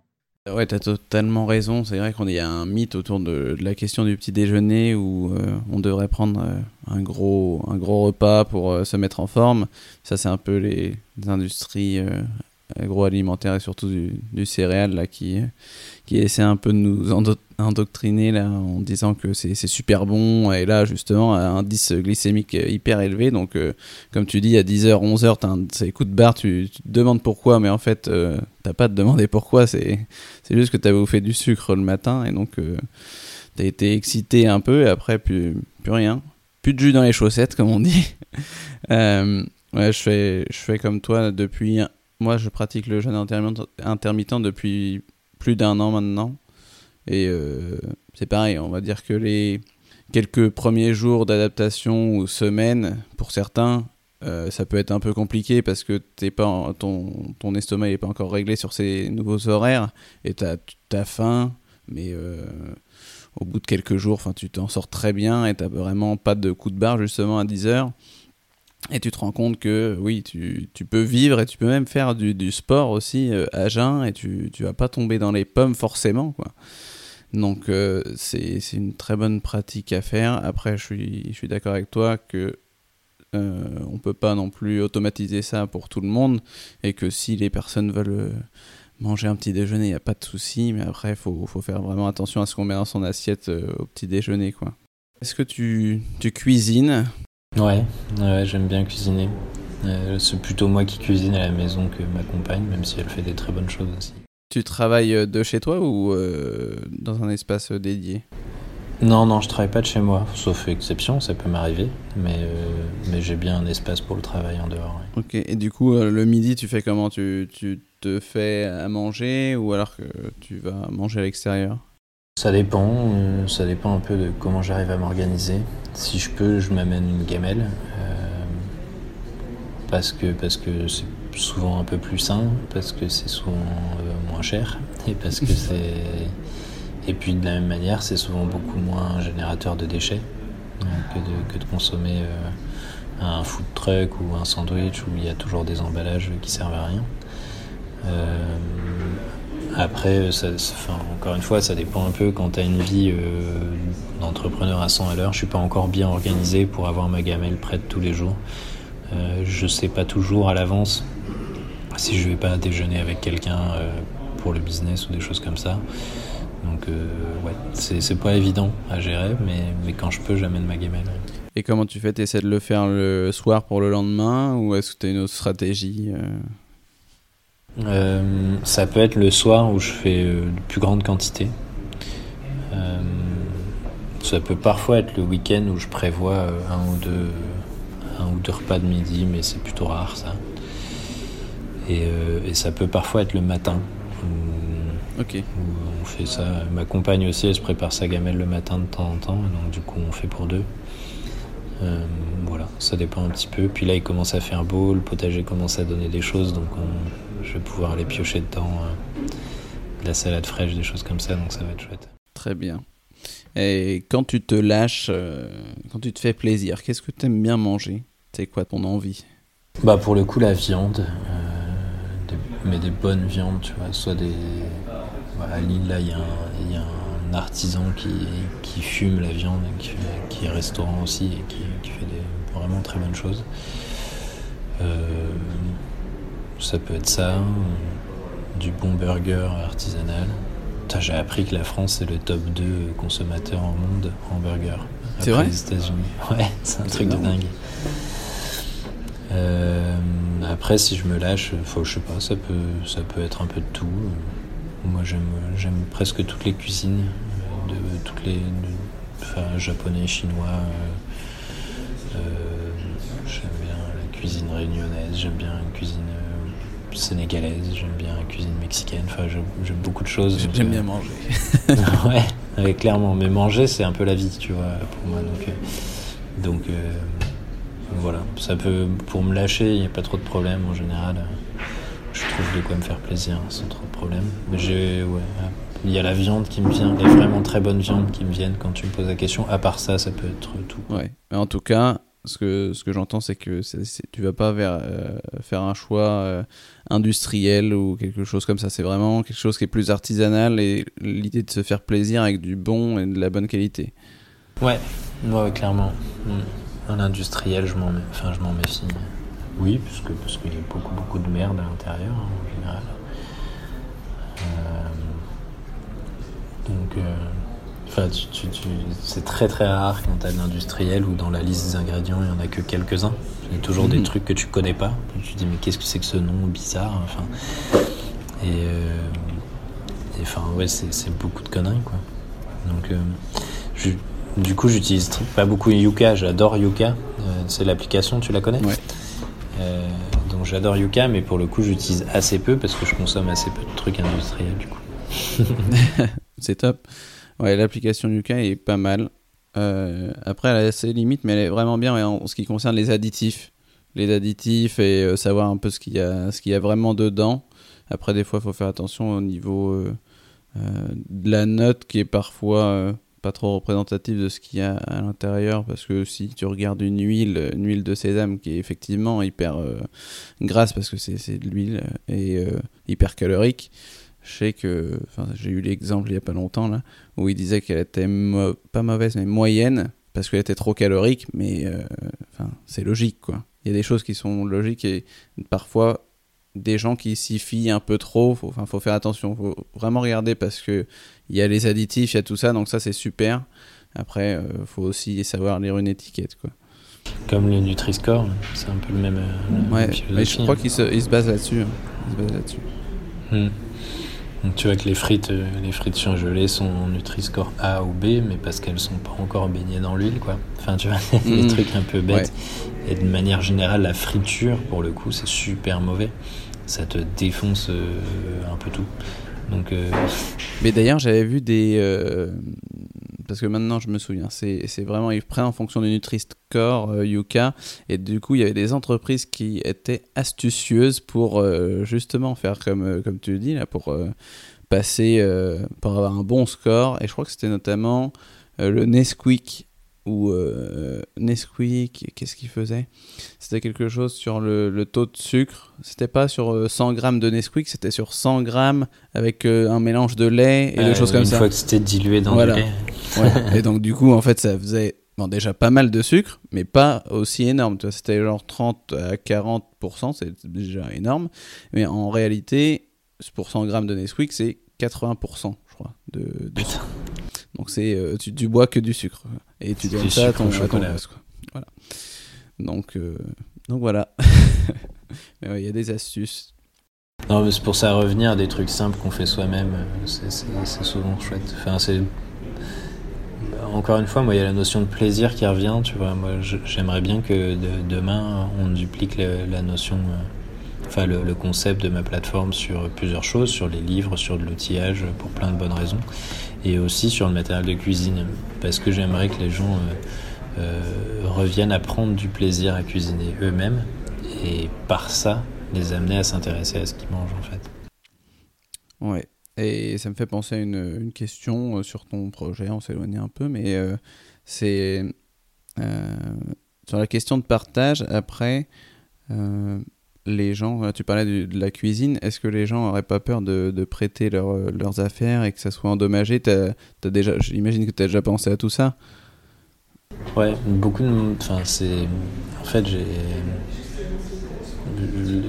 Ouais, tu as totalement raison. C'est vrai qu'on y a un mythe autour de, la question du petit déjeuner où euh, on devrait prendre euh, un, gros, un gros repas pour se mettre en forme. Ça, c'est un peu les, industries agroalimentaires et surtout du, du, céréal là, qui, qui essaie un peu de nous endoctriner là, en disant que c'est super bon. Et là, justement, un indice glycémique hyper élevé. Donc, euh, comme tu dis, à 10h, 11h, tu as coup de barre, tu, te demandes pourquoi, mais en fait, euh, t'as pas te demander pourquoi. C'est juste que tu as bouffé du sucre le matin et donc euh, tu as été excité un peu et après, plus, rien. plus de jus dans les chaussettes, comme on dit. ouais, je fais, je fais comme toi depuis. Moi, je pratique le jeûne intermittent depuis plus d'un an maintenant. Et c'est pareil, on va dire que les quelques premiers jours d'adaptation ou semaines, pour certains, euh, ça peut être un peu compliqué parce que t'es pas ton, ton estomac n'est pas encore réglé sur ces nouveaux horaires et tu as, faim, mais euh, au bout de quelques jours, tu t'en sors très bien et tu vraiment pas de coup de barre justement à 10 heures. Et tu te rends compte que oui, tu, peux vivre et tu peux même faire du, sport aussi euh, à jeun et tu, tu vas pas tomber dans les pommes forcément. quoi. Donc c'est une très bonne pratique à faire. Après, je suis, d'accord avec toi que euh, on peut pas non plus automatiser ça pour tout le monde et que si les personnes veulent euh, manger un petit déjeuner, il n'y a pas de souci, mais après, il faut, faire vraiment attention à ce qu'on met dans son assiette euh, au petit déjeuner. quoi. Est-ce que tu cuisines? Ouais, j'aime bien cuisiner. c'est plutôt moi qui cuisine à la maison que ma compagne, même si elle fait des très bonnes choses aussi. Tu travailles de chez toi ou dans un espace dédié? Non, non, je travaille pas de chez moi, sauf exception, ça peut m'arriver, mais, euh, mais j'ai bien un espace pour le travail en dehors. Ok, et du coup, euh, le midi, tu fais comment? Tu, tu te fais à manger ou alors que tu vas manger à l'extérieur? Ça dépend, euh, ça dépend un peu de comment j'arrive à m'organiser. Si je peux, je m'amène une gamelle, parce que parce que c'est souvent un peu plus sain, parce que c'est souvent moins cher, et parce que c'est et puis de la même manière, c'est souvent beaucoup moins générateur de déchets euh, que, de, consommer euh, un food truck ou un sandwich où il y a toujours des emballages qui servent à rien. Euh, après, encore une fois, ça dépend un peu quand tu as une vie d'entrepreneur à 100 à l'heure. Je suis pas encore bien organisé pour avoir ma gamelle prête tous les jours. je sais pas toujours à l'avance si je vais pas déjeuner avec quelqu'un pour le business ou des choses comme ça. Donc, euh, ouais, c'est pas évident à gérer, mais, mais quand je peux, j'amène ma gamelle. Et comment tu fais? Tu essaies de le faire le soir pour le lendemain ou est-ce que tu as une autre stratégie euh? Euh, Ça peut être le soir où je fais de plus grande quantité. ça peut parfois être le week-end où je prévois un ou deux, un ou deux repas de midi, mais c'est plutôt rare ça. Et, et, ça peut parfois être le matin. ok on fait ça. Ma compagne aussi, elle se prépare sa gamelle le matin de temps en temps, donc du coup on fait pour deux. Euh, voilà, ça dépend un petit peu. Puis là, il commence à faire beau, le potager commence à donner des choses, donc je vais pouvoir aller piocher dedans euh, de la salade fraîche, des choses comme ça, donc ça va être chouette. Très bien. Et quand tu te lâches, euh, quand tu te fais plaisir, qu'est-ce que tu aimes bien manger? C'est quoi ton envie? Bah pour le coup, la viande, mais des bonnes viandes, tu vois, soit des à Lille, là, il y, a un artisan qui, fume la viande, qui, qui, est restaurant aussi et qui, fait des vraiment très bonnes choses. Euh, ça peut être ça, du bon burger artisanal. J'ai appris que la France est le top 2 consommateur en monde en burger. C'est vrai les États-Unis. Ouais, c'est un truc de dingue. Euh, après, si je me lâche, faut, je sais pas, ça peut, ça peut être un peu de tout. Moi, j'aime presque toutes les cuisines, de, toutes les, enfin, japonais, chinois. Euh, euh, j'aime bien la cuisine réunionnaise, j'aime bien la cuisine euh, sénégalaise, j'aime bien la cuisine mexicaine. Enfin, j'aime beaucoup de choses. J'aime bien manger. ouais, clairement. Mais manger, c'est un peu la vie, tu vois, pour moi. Donc, donc voilà. Ça peut, pour me lâcher, il n'y a pas trop de problèmes en général je trouve de quoi me faire plaisir sans trop de problème. Mais j'ai, ouais, il y a la viande qui me vient, les vraiment très bonnes viandes qui me viennent quand tu me poses la question. À part ça, ça peut être tout. Ouais. Mais en tout cas, ce que, ce que j'entends, c'est que c'est, tu vas pas euh, faire un choix euh, industriel ou quelque chose comme ça. C'est vraiment quelque chose qui est plus artisanal et l'idée de se faire plaisir avec du bon et de la bonne qualité. Ouais, ouais clairement. Mm. Un industriel, je m'en, enfin, méfie. Oui, puisque, parce qu'il y a beaucoup, beaucoup de merde à l'intérieur, hein, en général. Euh, donc, euh, c'est très très rare quand tu as de l'industriel ou dans la liste des ingrédients, il n'y en a que quelques-uns. Il y a toujours des mhm. trucs que tu connais pas. tu te dis, mais qu'est-ce que c'est que ce nom bizarre enfin, euh, Et, enfin, ouais, c'est beaucoup de conneries, quoi. Donc, Du coup, j'utilise pas beaucoup Yuka, j'adore Yuka. c'est l'application, tu la connais? Ouais. donc j'adore Yuka, mais pour le coup, j'utilise assez peu parce que je consomme assez peu de trucs industriels du coup. c'est top. Ouais, l'application Yuka est pas mal. après, elle a ses limites, mais elle est vraiment bien en ce qui concerne les additifs les additifs et euh, savoir un peu ce qu'il y a, y a vraiment dedans. Après, des fois, il faut faire attention au niveau euh, euh, de la note qui est parfois pas trop représentative de ce qu'il y a à l'intérieur parce que si tu regardes une huile, une huile de sésame qui est effectivement hyper grasse parce que c'est de l'huile et hyper calorique, je sais que, j'ai eu l'exemple il y a pas longtemps là où il disait qu'elle était pas mauvaise mais moyenne parce qu'elle était trop calorique, mais enfin c'est logique quoi il y a des choses qui sont logiques et parfois des gens qui s'y fient un peu trop. Faut, enfin, faut faire attention. Faut vraiment regarder parce que il y a les additifs, il y a tout ça, donc ça c'est super. Après, euh, faut aussi savoir lire une étiquette, quoi. Comme le Nutri-Score, c'est un peu le même. Euh, ouais, mais je crois qu'il se, il se, base là-dessus. Hein. Se base là-dessus. Hmm. Donc tu vois que les frites, euh, les frites surgelées sont Nutri-Score A ou B, mais parce qu'elles sont pas encore baignées dans l'huile, quoi. Enfin, tu vois, des hmm. trucs un peu bêtes. Et de manière générale, la friture, pour le coup, c'est super mauvais. Ça te défonce euh, un peu tout. Donc, euh, Mais d'ailleurs, j'avais vu des. Euh, parce que maintenant, je me souviens, c'est vraiment. Ils prennent en fonction du Nutri-Score Yuka. Et du coup, il y avait des entreprises qui étaient astucieuses pour justement faire comme, comme tu le dis, là, pour passer. pour avoir un bon score. Et je crois que c'était notamment le Nesquik ou euh, Nesquik, qu'est-ce qu'il faisait? C'était quelque chose sur le, taux de sucre. C'était pas sur 100 euh, grammes de Nesquik, c'était sur 100 grammes avec euh, un mélange de lait et des choses comme ça. Une fois que c'était dilué dans le lait. et donc du coup, en fait, ça faisait bon, déjà pas mal de sucre, mais pas aussi énorme. C'était genre 30 à 40%, c'est déjà énorme. Mais en réalité, pour 100 grammes de Nesquik, c'est 80%, je crois, de, de sucre. Donc c'est euh, tu, tu, bois que du sucre et tu donnes ça à ton, chocolat. Voilà. Donc euh, donc voilà. Mais il y a des astuces. Non, mais c'est pour ça revenir à des trucs simples qu'on fait soi-même. C'est souvent chouette. Enfin, c'est encore une fois, moi, il y a la notion de plaisir qui revient. Tu vois, moi, j'aimerais bien que demain on duplique la notion. Euh, enfin le, concept de ma plateforme sur plusieurs choses, sur les livres, sur de l'outillage, pour plein de bonnes raisons, et aussi sur le matériel de cuisine, parce que j'aimerais que les gens euh, euh, reviennent à prendre du plaisir à cuisiner eux-mêmes, et par ça, les amener à s'intéresser à ce qu'ils mangent en fait. Ouais. Et ça me fait penser à une, question euh, sur ton projet, on s'éloigne un peu, mais c'est sur la question de partage. Après, les gens, euh, tu parlais de, la cuisine, est-ce que les gens n'auraient pas peur de, prêter euh, leurs affaires et que ça soit endommagé? As, déjà, J'imagine que tu as déjà pensé à tout ça Ouais, beaucoup de. Enfin, c'est. En fait, j'ai.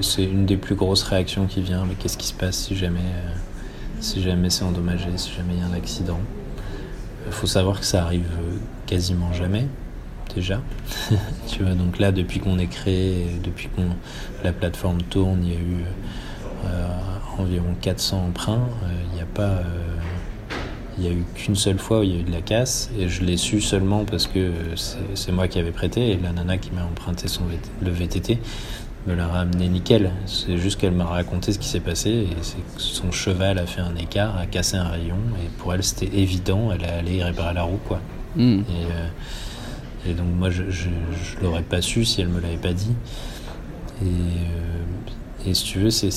C'est une des plus grosses réactions qui vient. Mais qu'est-ce qui se passe si jamais, euh, si jamais c'est endommagé, si jamais il y a un accident? Il faut savoir que ça arrive quasiment jamais déjà. tu vois, donc là, depuis qu'on est créé, depuis que la plateforme tourne, il y a eu euh, environ 400 emprunts. Euh, il n'y a pas. Euh, il n'y a eu qu'une seule fois où il y a eu de la casse et je l'ai su seulement parce que c'est moi qui avais prêté et la nana qui m'a emprunté son le VTT me l'a ramené nickel. C'est juste qu'elle m'a raconté ce qui s'est passé et son cheval a fait un écart, a cassé un rayon et pour elle c'était évident, elle allait réparer la roue quoi. Hmm. Et, et donc moi, je ne l'aurais pas su si elle me l'avait pas dit. Et, euh, si tu veux, c'est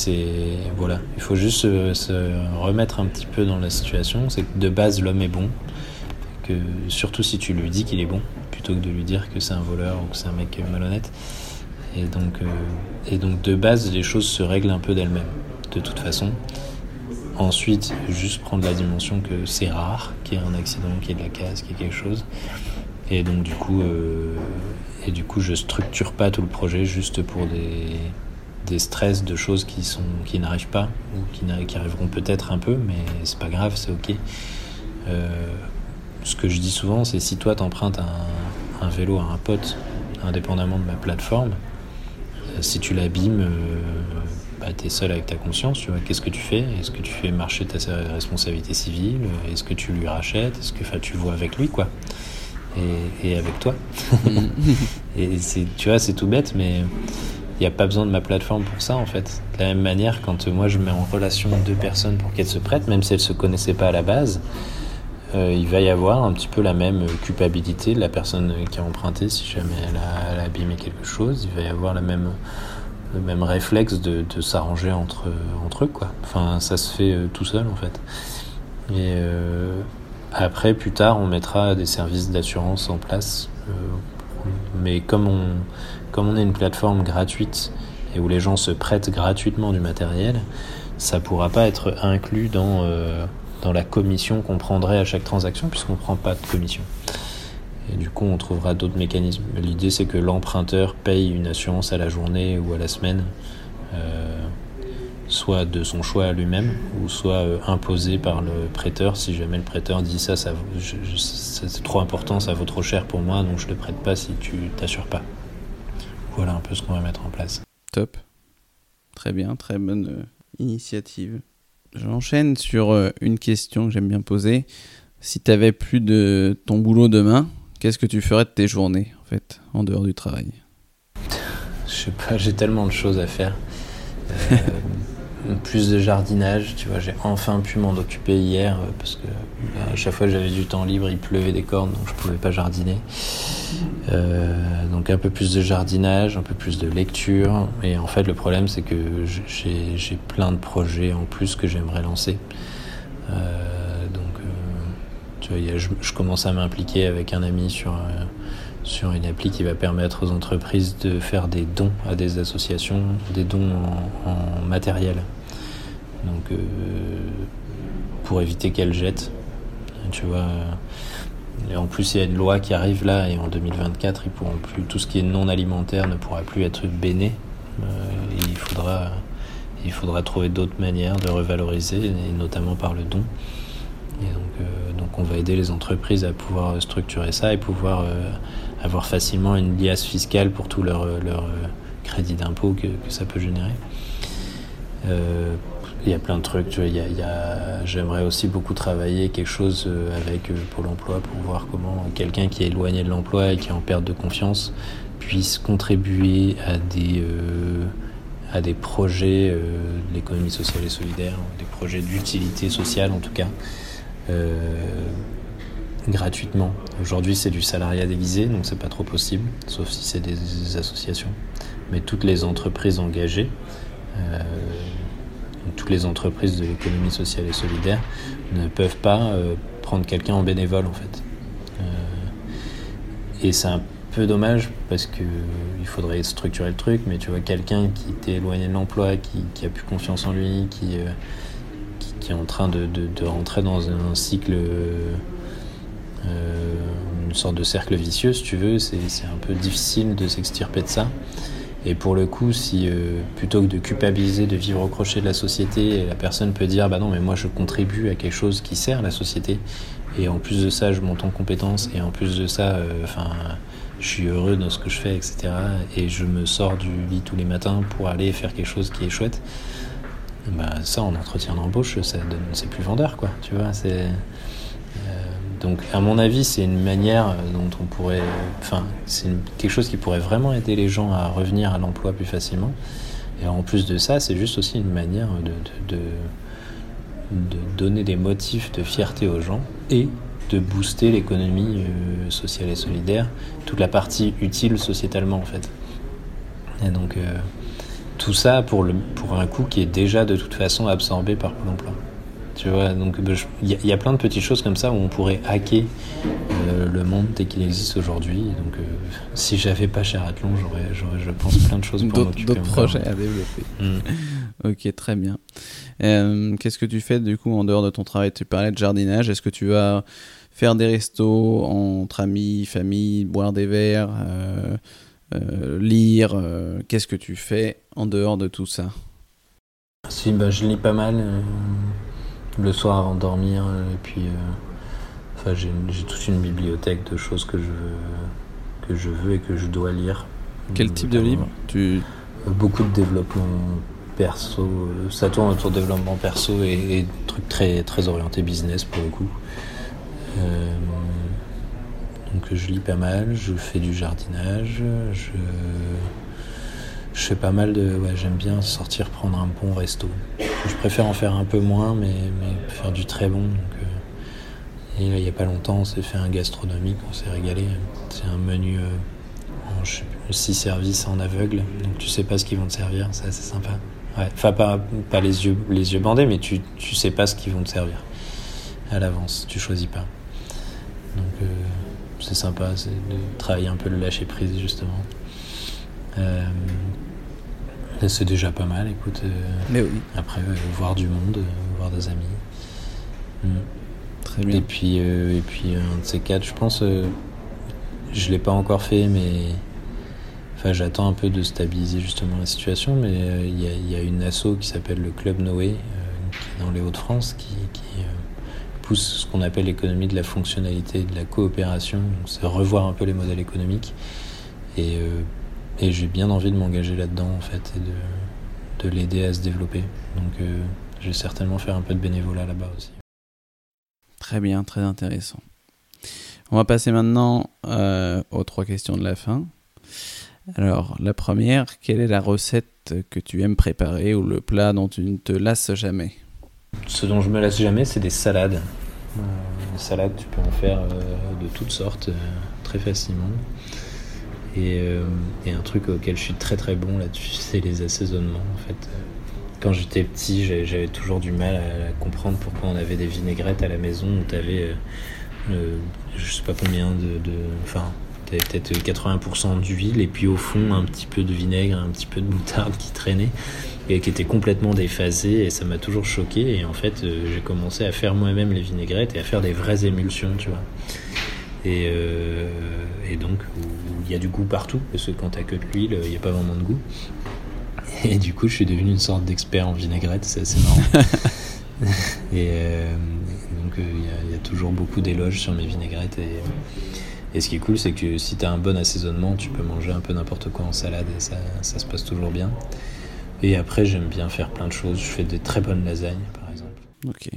voilà, il faut juste se, remettre un petit peu dans la situation. C'est que de base, l'homme est bon. Que surtout si tu lui dis qu'il est bon, plutôt que de lui dire que c'est un voleur ou que c'est un mec malhonnête. Et donc, euh, et donc de base, les choses se règlent un peu d'elles-mêmes, de toute façon. Ensuite, juste prendre la dimension que c'est rare qu'il y ait un accident, qu'il y ait de la casse, qu'il y ait quelque chose. Et donc du coup, euh, et du coup, je structure pas tout le projet juste pour des, des stress de choses qui sont qui n'arrivent pas ou qui, qui arriveront peut-être un peu, mais c'est pas grave, c'est ok. Euh, ce que je dis souvent, c'est si toi t'empruntes un, un, vélo à un pote, indépendamment de ma plateforme, euh, si tu l'abîmes, bah, tu seul avec ta conscience, tu vois, qu'est-ce que tu fais? Est-ce que tu fais marcher ta responsabilité civile? Est-ce que tu lui rachètes? Est-ce que tu vois avec lui, quoi et, et avec toi. et c'est, tu vois, c'est tout bête, mais il n'y a pas besoin de ma plateforme pour ça en fait. De la même manière, quand moi je mets en relation deux personnes pour qu'elles se prêtent, même si elles ne se connaissaient pas à la base, euh, il va y avoir un petit peu la même culpabilité de la personne qui a emprunté si jamais elle a, elle a abîmé quelque chose. Il va y avoir la même, le même réflexe de, de s'arranger entre, entre eux. Quoi. Enfin, ça se fait euh, tout seul en fait. Et euh, après, plus tard, on mettra des services d'assurance en place. Euh, mais comme on, est une plateforme gratuite et où les gens se prêtent gratuitement du matériel, ça pourra pas être inclus dans, euh, dans la commission qu'on prendrait à chaque transaction puisqu'on prend pas de commission. Et du coup, on trouvera d'autres mécanismes. L'idée, c'est que l'emprunteur paye une assurance à la journée ou à la semaine, euh, soit de son choix à lui-même, ou soit euh, imposé par le prêteur. Si jamais le prêteur dit ça, ça, c'est trop important, ça vaut trop cher pour moi, donc je te prête pas si tu t'assures pas. Voilà un peu ce qu'on va mettre en place. Top. Très bien, très bonne euh, initiative. J'enchaîne sur euh, une question que j'aime bien poser. Si tu avais plus de ton boulot demain, qu'est-ce que tu ferais de tes journées, en fait, en dehors du travail? Je sais pas, j'ai tellement de choses à faire. Euh, plus de jardinage, tu vois, j'ai enfin pu m'en occuper hier euh, parce que bah, à chaque fois que j'avais du temps libre, il pleuvait des cordes donc je pouvais pas jardiner. Euh, donc un peu plus de jardinage, un peu plus de lecture. Et en fait, le problème, c'est que j'ai plein de projets en plus que j'aimerais lancer. Euh, donc, euh, tu vois, je, je commence à m'impliquer avec un ami sur, euh, sur une appli qui va permettre aux entreprises de faire des dons à des associations, des dons en, matériel. Donc, euh, pour éviter qu'elles jettent. Tu vois. euh, Et en plus, il y a une loi qui arrive là, et en 2024, ils pourront plus, tout ce qui est non alimentaire ne pourra plus être béné. Euh, il faudra, il faudra trouver d'autres manières de revaloriser, et notamment par le don. Et donc, euh, donc, on va aider les entreprises à pouvoir structurer ça et pouvoir euh, avoir facilement une liasse fiscale pour tout leur, leur euh, crédit d'impôt que, ça peut générer. Euh, il y a plein de trucs. Tu vois, J'aimerais aussi beaucoup travailler quelque chose euh, avec Pôle emploi pour voir comment quelqu'un qui est éloigné de l'emploi et qui est en perte de confiance puisse contribuer à des, à des projets de l'économie sociale et solidaire, des projets d'utilité sociale en tout cas, gratuitement. Aujourd'hui, c'est du salariat déguisé, donc c'est pas trop possible, sauf si c'est des, associations. Mais toutes les entreprises engagées, euh, toutes les entreprises de l'économie sociale et solidaire ne peuvent pas euh, prendre quelqu'un en bénévole en fait. Euh, et c'est un peu dommage parce que il faudrait structurer le truc, mais tu vois quelqu'un qui était éloigné de l'emploi, qui, a plus confiance en lui, qui, qui, est en train de, de, rentrer dans un cycle, une sorte de cercle vicieux si tu veux, c'est un peu difficile de s'extirper de ça. Et pour le coup, si euh, plutôt que de culpabiliser, de vivre au crochet de la société, la personne peut dire bah non, mais moi je contribue à quelque chose qui sert la société, et en plus de ça, je monte en compétences, et en plus de ça, euh, enfin, je suis heureux dans ce que je fais, etc. Et je me sors du lit tous les matins pour aller faire quelque chose qui est chouette. Bah ça, en entretien d'embauche, c'est plus vendeur, quoi. Tu vois, c'est euh, donc, à mon avis, c'est une manière dont on pourrait. Enfin, c'est quelque chose qui pourrait vraiment aider les gens à revenir à l'emploi plus facilement. Et en plus de ça, c'est juste aussi une manière de, donner des motifs de fierté aux gens et de booster l'économie euh, sociale et solidaire, toute la partie utile sociétalement en fait. Et donc, euh, tout ça pour un coût qui est déjà de toute façon absorbé par Pôle emploi. Tu vois, donc ben, il y, a- il y a plein de petites choses comme ça où on pourrait hacker euh, le monde tel qu'il existe aujourd'hui. Donc, euh, si j'avais pas Sheraton, j'aurais, j'aurais, je pense, plein de choses pour D'autres m'occuper. d'autres projets à développer. Mm. Ok, très bien. Euh, Qu'est-ce que tu fais du coup en dehors de ton travail? Tu parlais de jardinage. Est-ce que tu vas faire des restos entre amis, famille, boire des verres, euh, lire Qu'est-ce que tu fais en dehors de tout ça? Si, bah, je lis pas mal le soir avant de dormir. et puis, euh, enfin, j'ai, toute une bibliothèque de choses que je, veux- que je veux et que je dois lire. Quel type de livre tu... euh, Beaucoup de développement perso. euh, Ça tourne autour de développement perso et, et trucs très, très orientés business pour le coup. Euh, donc je lis pas mal, je fais du jardinage, je, je fais pas mal de. Ouais, j'aime bien sortir prendre un bon resto. Je préfère en faire un peu moins, mais, faire du très bon. Euh, et là, il n'y a pas longtemps, on s'est fait un gastronomique, on s'est régalé. C'est un menu euh, en 6 services en aveugle, donc tu sais pas ce qu'ils vont te servir, c'est assez sympa. Ouais. Enfin, pas, pas les, yeux, les yeux bandés, mais tu, tu sais pas ce qu'ils vont te servir à l'avance, tu choisis pas. Donc euh, c'est sympa, c'est de travailler un peu le lâcher prise justement. C'est déjà pas mal, écoute. Euh, Mais oui. Après, euh, voir du monde, euh, voir des amis. Mm. Très bien. Et puis, et puis un de ces quatre, je pense, je l'ai pas encore fait, mais enfin, j'attends un peu de stabiliser justement la situation. Mais euh, il y, a, il y a une asso qui s'appelle le Club Noé, euh, qui est dans les Hauts-de-France, qui, qui euh, pousse ce qu'on appelle l'économie de la fonctionnalité, de la coopération. Donc, C'est revoir un peu les modèles économiques. Et, et j'ai bien envie de m'engager là-dedans, en fait, et de, de l'aider à se développer. Donc, euh, je vais certainement faire un peu de bénévolat là-bas aussi. Très bien, très intéressant. On va passer maintenant euh, aux trois questions de la fin. Alors, la première, quelle est la recette que tu aimes préparer ou le plat dont tu ne te lasses jamais? Ce dont je me lasse jamais, c'est des salades. Euh, salades, tu peux en faire euh, de toutes sortes, euh, très facilement. Et, euh, et un truc auquel je suis très très bon là-dessus, c'est les assaisonnements. En fait, Euh, quand j'étais petit, j'avais toujours du mal à comprendre pourquoi on avait des vinaigrettes à la maison où tu avais, je sais pas combien de, de enfin, t'avais peut-être 80% d'huile et puis au fond un petit peu de vinaigre, un petit peu de moutarde qui traînait et qui était complètement déphasé et ça m'a toujours choqué et en fait euh, j'ai commencé à faire moi-même les vinaigrettes et à faire des vraies émulsions tu vois et, euh, et donc il y a du goût partout parce que quand t'as que de l'huile il n'y a pas vraiment de goût et du coup je suis devenu une sorte d'expert en vinaigrette c'est assez marrant et, euh, donc euh, il y, a- il y a toujours beaucoup d'éloges sur mes vinaigrettes et, et ce qui est cool c'est que si t'as un bon assaisonnement tu peux manger un peu n'importe quoi en salade et ça, ça se passe toujours bien et après, j'aime bien faire plein de choses. Je fais des très bonnes lasagnes, par exemple. Ok.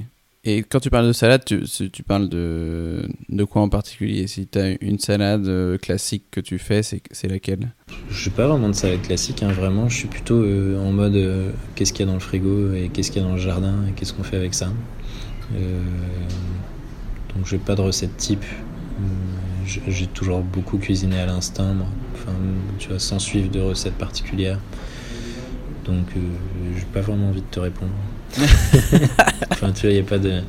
Et quand tu parles de salade, tu, parles de, de quoi en particulier? Si tu as une salade euh, classique que tu fais, c'est laquelle? Je suis pas vraiment de salade classique, hein, vraiment. Je suis plutôt euh, en mode euh, qu'est-ce qu'il y a dans le frigo et qu'est-ce qu'il y a dans le jardin et qu'est-ce qu'on fait avec ça. Euh, donc, j'ai pas de recette type. J'ai toujours beaucoup cuisiné à l'instinct. Enfin, tu vois, sans suivre de recette particulière. Donc, j'ai pas vraiment envie de te répondre. enfin, tu vois, il n'y a, pas de-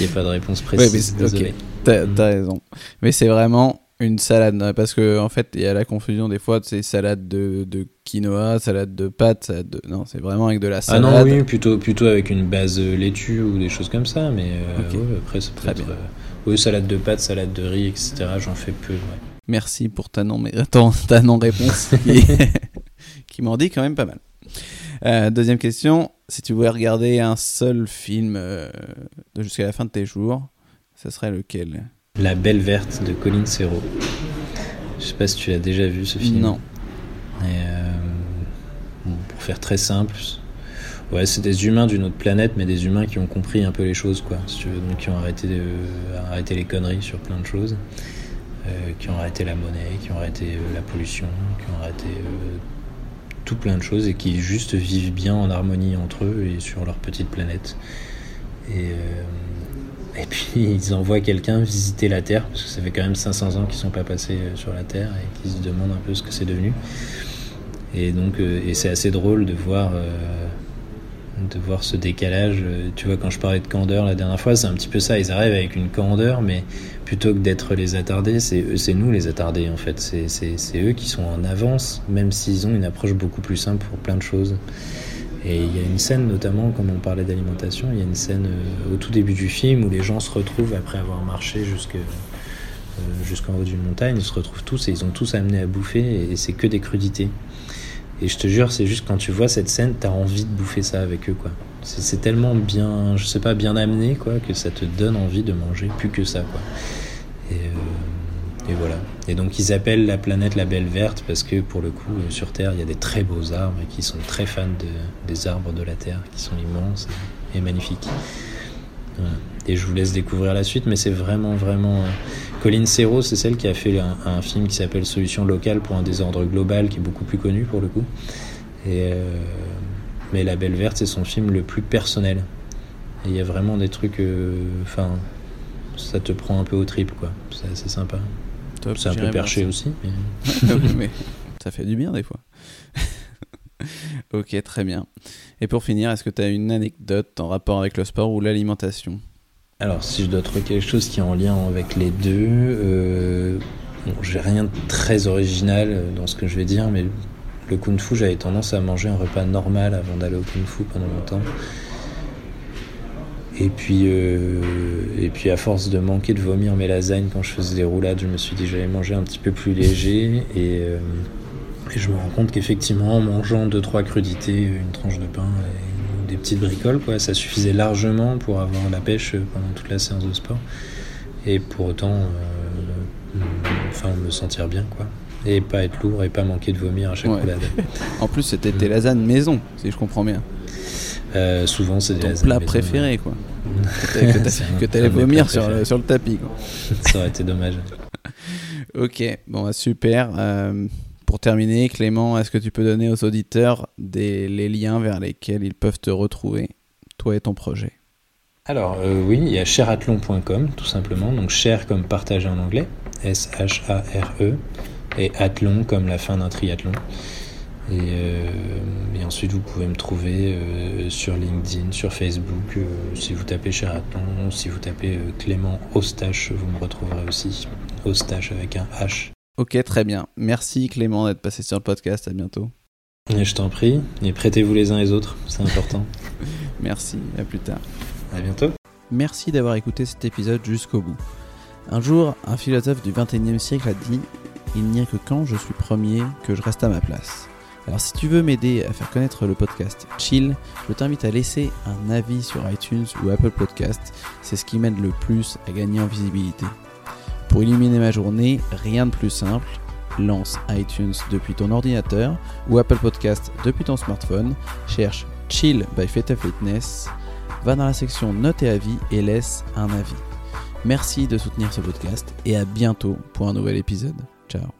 y a pas de réponse Ouais, mais précise. c'est- ok. désolé. T'as raison. Mais c'est vraiment une salade. hein, Parce que en fait, il y a la confusion des fois, c'est salade de, de quinoa, salade de pâtes. salade de... Non, c'est vraiment avec de la Ah salade. non, oui, plutôt, plutôt avec une base euh, laitue ou des choses comme ça, mais euh, ouais, après ça peut Très être... bien. euh, oui, salade de pâtes, salade de riz, etc. J'en fais peu, ouais. Merci pour ta non, mais ton- ta non-réponse qui, qui m'en dit quand même pas mal. Euh, deuxième question, si tu voulais regarder un seul film euh, jusqu'à la fin de tes jours, ce serait lequel? La Belle Verte de Colin Serrault. Je sais pas si tu l'as déjà vu ce film. Non. Et, euh, bon, pour faire très simple, ouais, c'est des humains d'une autre planète, mais des humains qui ont compris un peu les choses, quoi. Si tu veux, donc qui ont arrêté, de- arrêté les conneries sur plein de choses, euh, qui ont arrêté la monnaie, qui ont arrêté la pollution, qui ont arrêté tout plein de choses et qui juste vivent bien en harmonie entre eux et sur leur petite planète. Et, euh, et puis ils envoient quelqu'un visiter la Terre, parce que ça fait quand même 500 ans qu'ils sont pas passés euh, sur la Terre et qu'ils se demandent un peu ce que c'est devenu. Et donc, euh, et c'est assez drôle de voir, de voir ce décalage. Tu vois, quand je parlais de candeur la dernière fois, c'est un petit peu ça. Ils arrivent avec une candeur, mais plutôt que d'être les attardés, c'est c'est nous les attardés en fait. C'est- eux qui sont en avance, même s'ils ont une approche beaucoup plus simple pour plein de choses. Et il y a une scène, notamment, comme on parlait d'alimentation, il y a une scène euh, au tout début du film où les gens se retrouvent après avoir marché jusque, euh, jusqu'en haut d'une montagne, ils se retrouvent tous et ils ont tous amené à bouffer et c'est que des crudités. Et je te jure, c'est juste quand tu vois cette scène, t'as envie de bouffer ça avec eux, quoi. C'est tellement bien, je sais pas, bien amené, quoi, que ça te donne envie de manger plus que ça, quoi. Et, euh, voilà. Et donc ils appellent la planète la Belle Verte parce que pour le coup, euh, sur Terre, il y a des très beaux arbres et qui sont très fans de, des arbres de la Terre, qui sont immenses et, magnifiques. Et je vous laisse découvrir la suite, mais c'est vraiment, vraiment euh, Colin Serrault, c'est celle qui a fait un, film qui s'appelle Solution locale pour un désordre global, qui est beaucoup plus connu pour le coup. Et, mais La Belle Verte, c'est son film le plus personnel. Et il y a vraiment des trucs. euh, Enfin, ça te prend un peu au trip, quoi. C'est assez sympa. C'est un peu perché aussi. mais- mais ça fait du bien des fois. ok, très bien. Et pour finir, est-ce que tu as une anecdote en rapport avec le sport ou l'alimentation? Alors, si je dois trouver quelque chose qui est en lien avec les deux, euh, bon, j'ai rien de très original dans ce que je vais dire, mais le kung fu, j'avais tendance à manger un repas normal avant d'aller au kung fu pendant longtemps. Et puis, euh, et puis, à force de manquer de vomir mes lasagnes quand je faisais des roulades, je me suis dit j'allais manger un petit peu plus léger. Et, euh, je me rends compte qu'effectivement, en mangeant deux trois crudités, une tranche de pain et des petites bricoles, ça suffisait largement pour avoir la pêche pendant toute la séance de sport. Et pour autant, euh, me sentir bien, quoi. Et pas être lourd et pas manquer de vomir à chaque Ouais. roulade. En plus, c'était tes lasagnes maison, si je comprends bien. Euh, souvent, c'est Ton plat maison, préféré, quoi. Que t'allais vomir sur, le- sur le tapis, quoi. Ça aurait été dommage. Ok, bon, bah, super. Euh, pour terminer, Clément, est-ce que tu peux donner aux auditeurs des, les liens vers lesquels ils peuvent te retrouver, toi et ton projet? Alors, euh, oui, il y a shareathlon.com, tout simplement. Donc, share comme partager en anglais, S-H-A-R-E, et athlon comme la fin d'un triathlon. Et, euh, et ensuite, vous pouvez me trouver euh, sur LinkedIn, sur Facebook. euh, si vous tapez Shareathlon, si vous tapez euh, Clément Ostache, vous me retrouverez aussi. Ostache avec un H. Ok, très bien. Merci Clément d'être passé sur le podcast. À bientôt. Et je t'en prie, et prêtez-vous les uns les autres, c'est important. Merci, à plus tard. à bientôt. Merci d'avoir écouté cet épisode jusqu'au bout. Un jour, un philosophe du 21e siècle a dit Il n'y a que quand je suis premier que je reste à ma place. Alors, si tu veux m'aider à faire connaître le podcast Chill, je t'invite à laisser un avis sur iTunes ou Apple Podcast. C'est ce qui m'aide le plus à gagner en visibilité. Pour illuminer ma journée, rien de plus simple. Lance iTunes depuis ton ordinateur ou Apple Podcast depuis ton smartphone. Cherche Chill by Feta Fitness va dans la section Notes et avis et laisse un avis. Merci de soutenir ce podcast et à bientôt pour un nouvel épisode. Ciao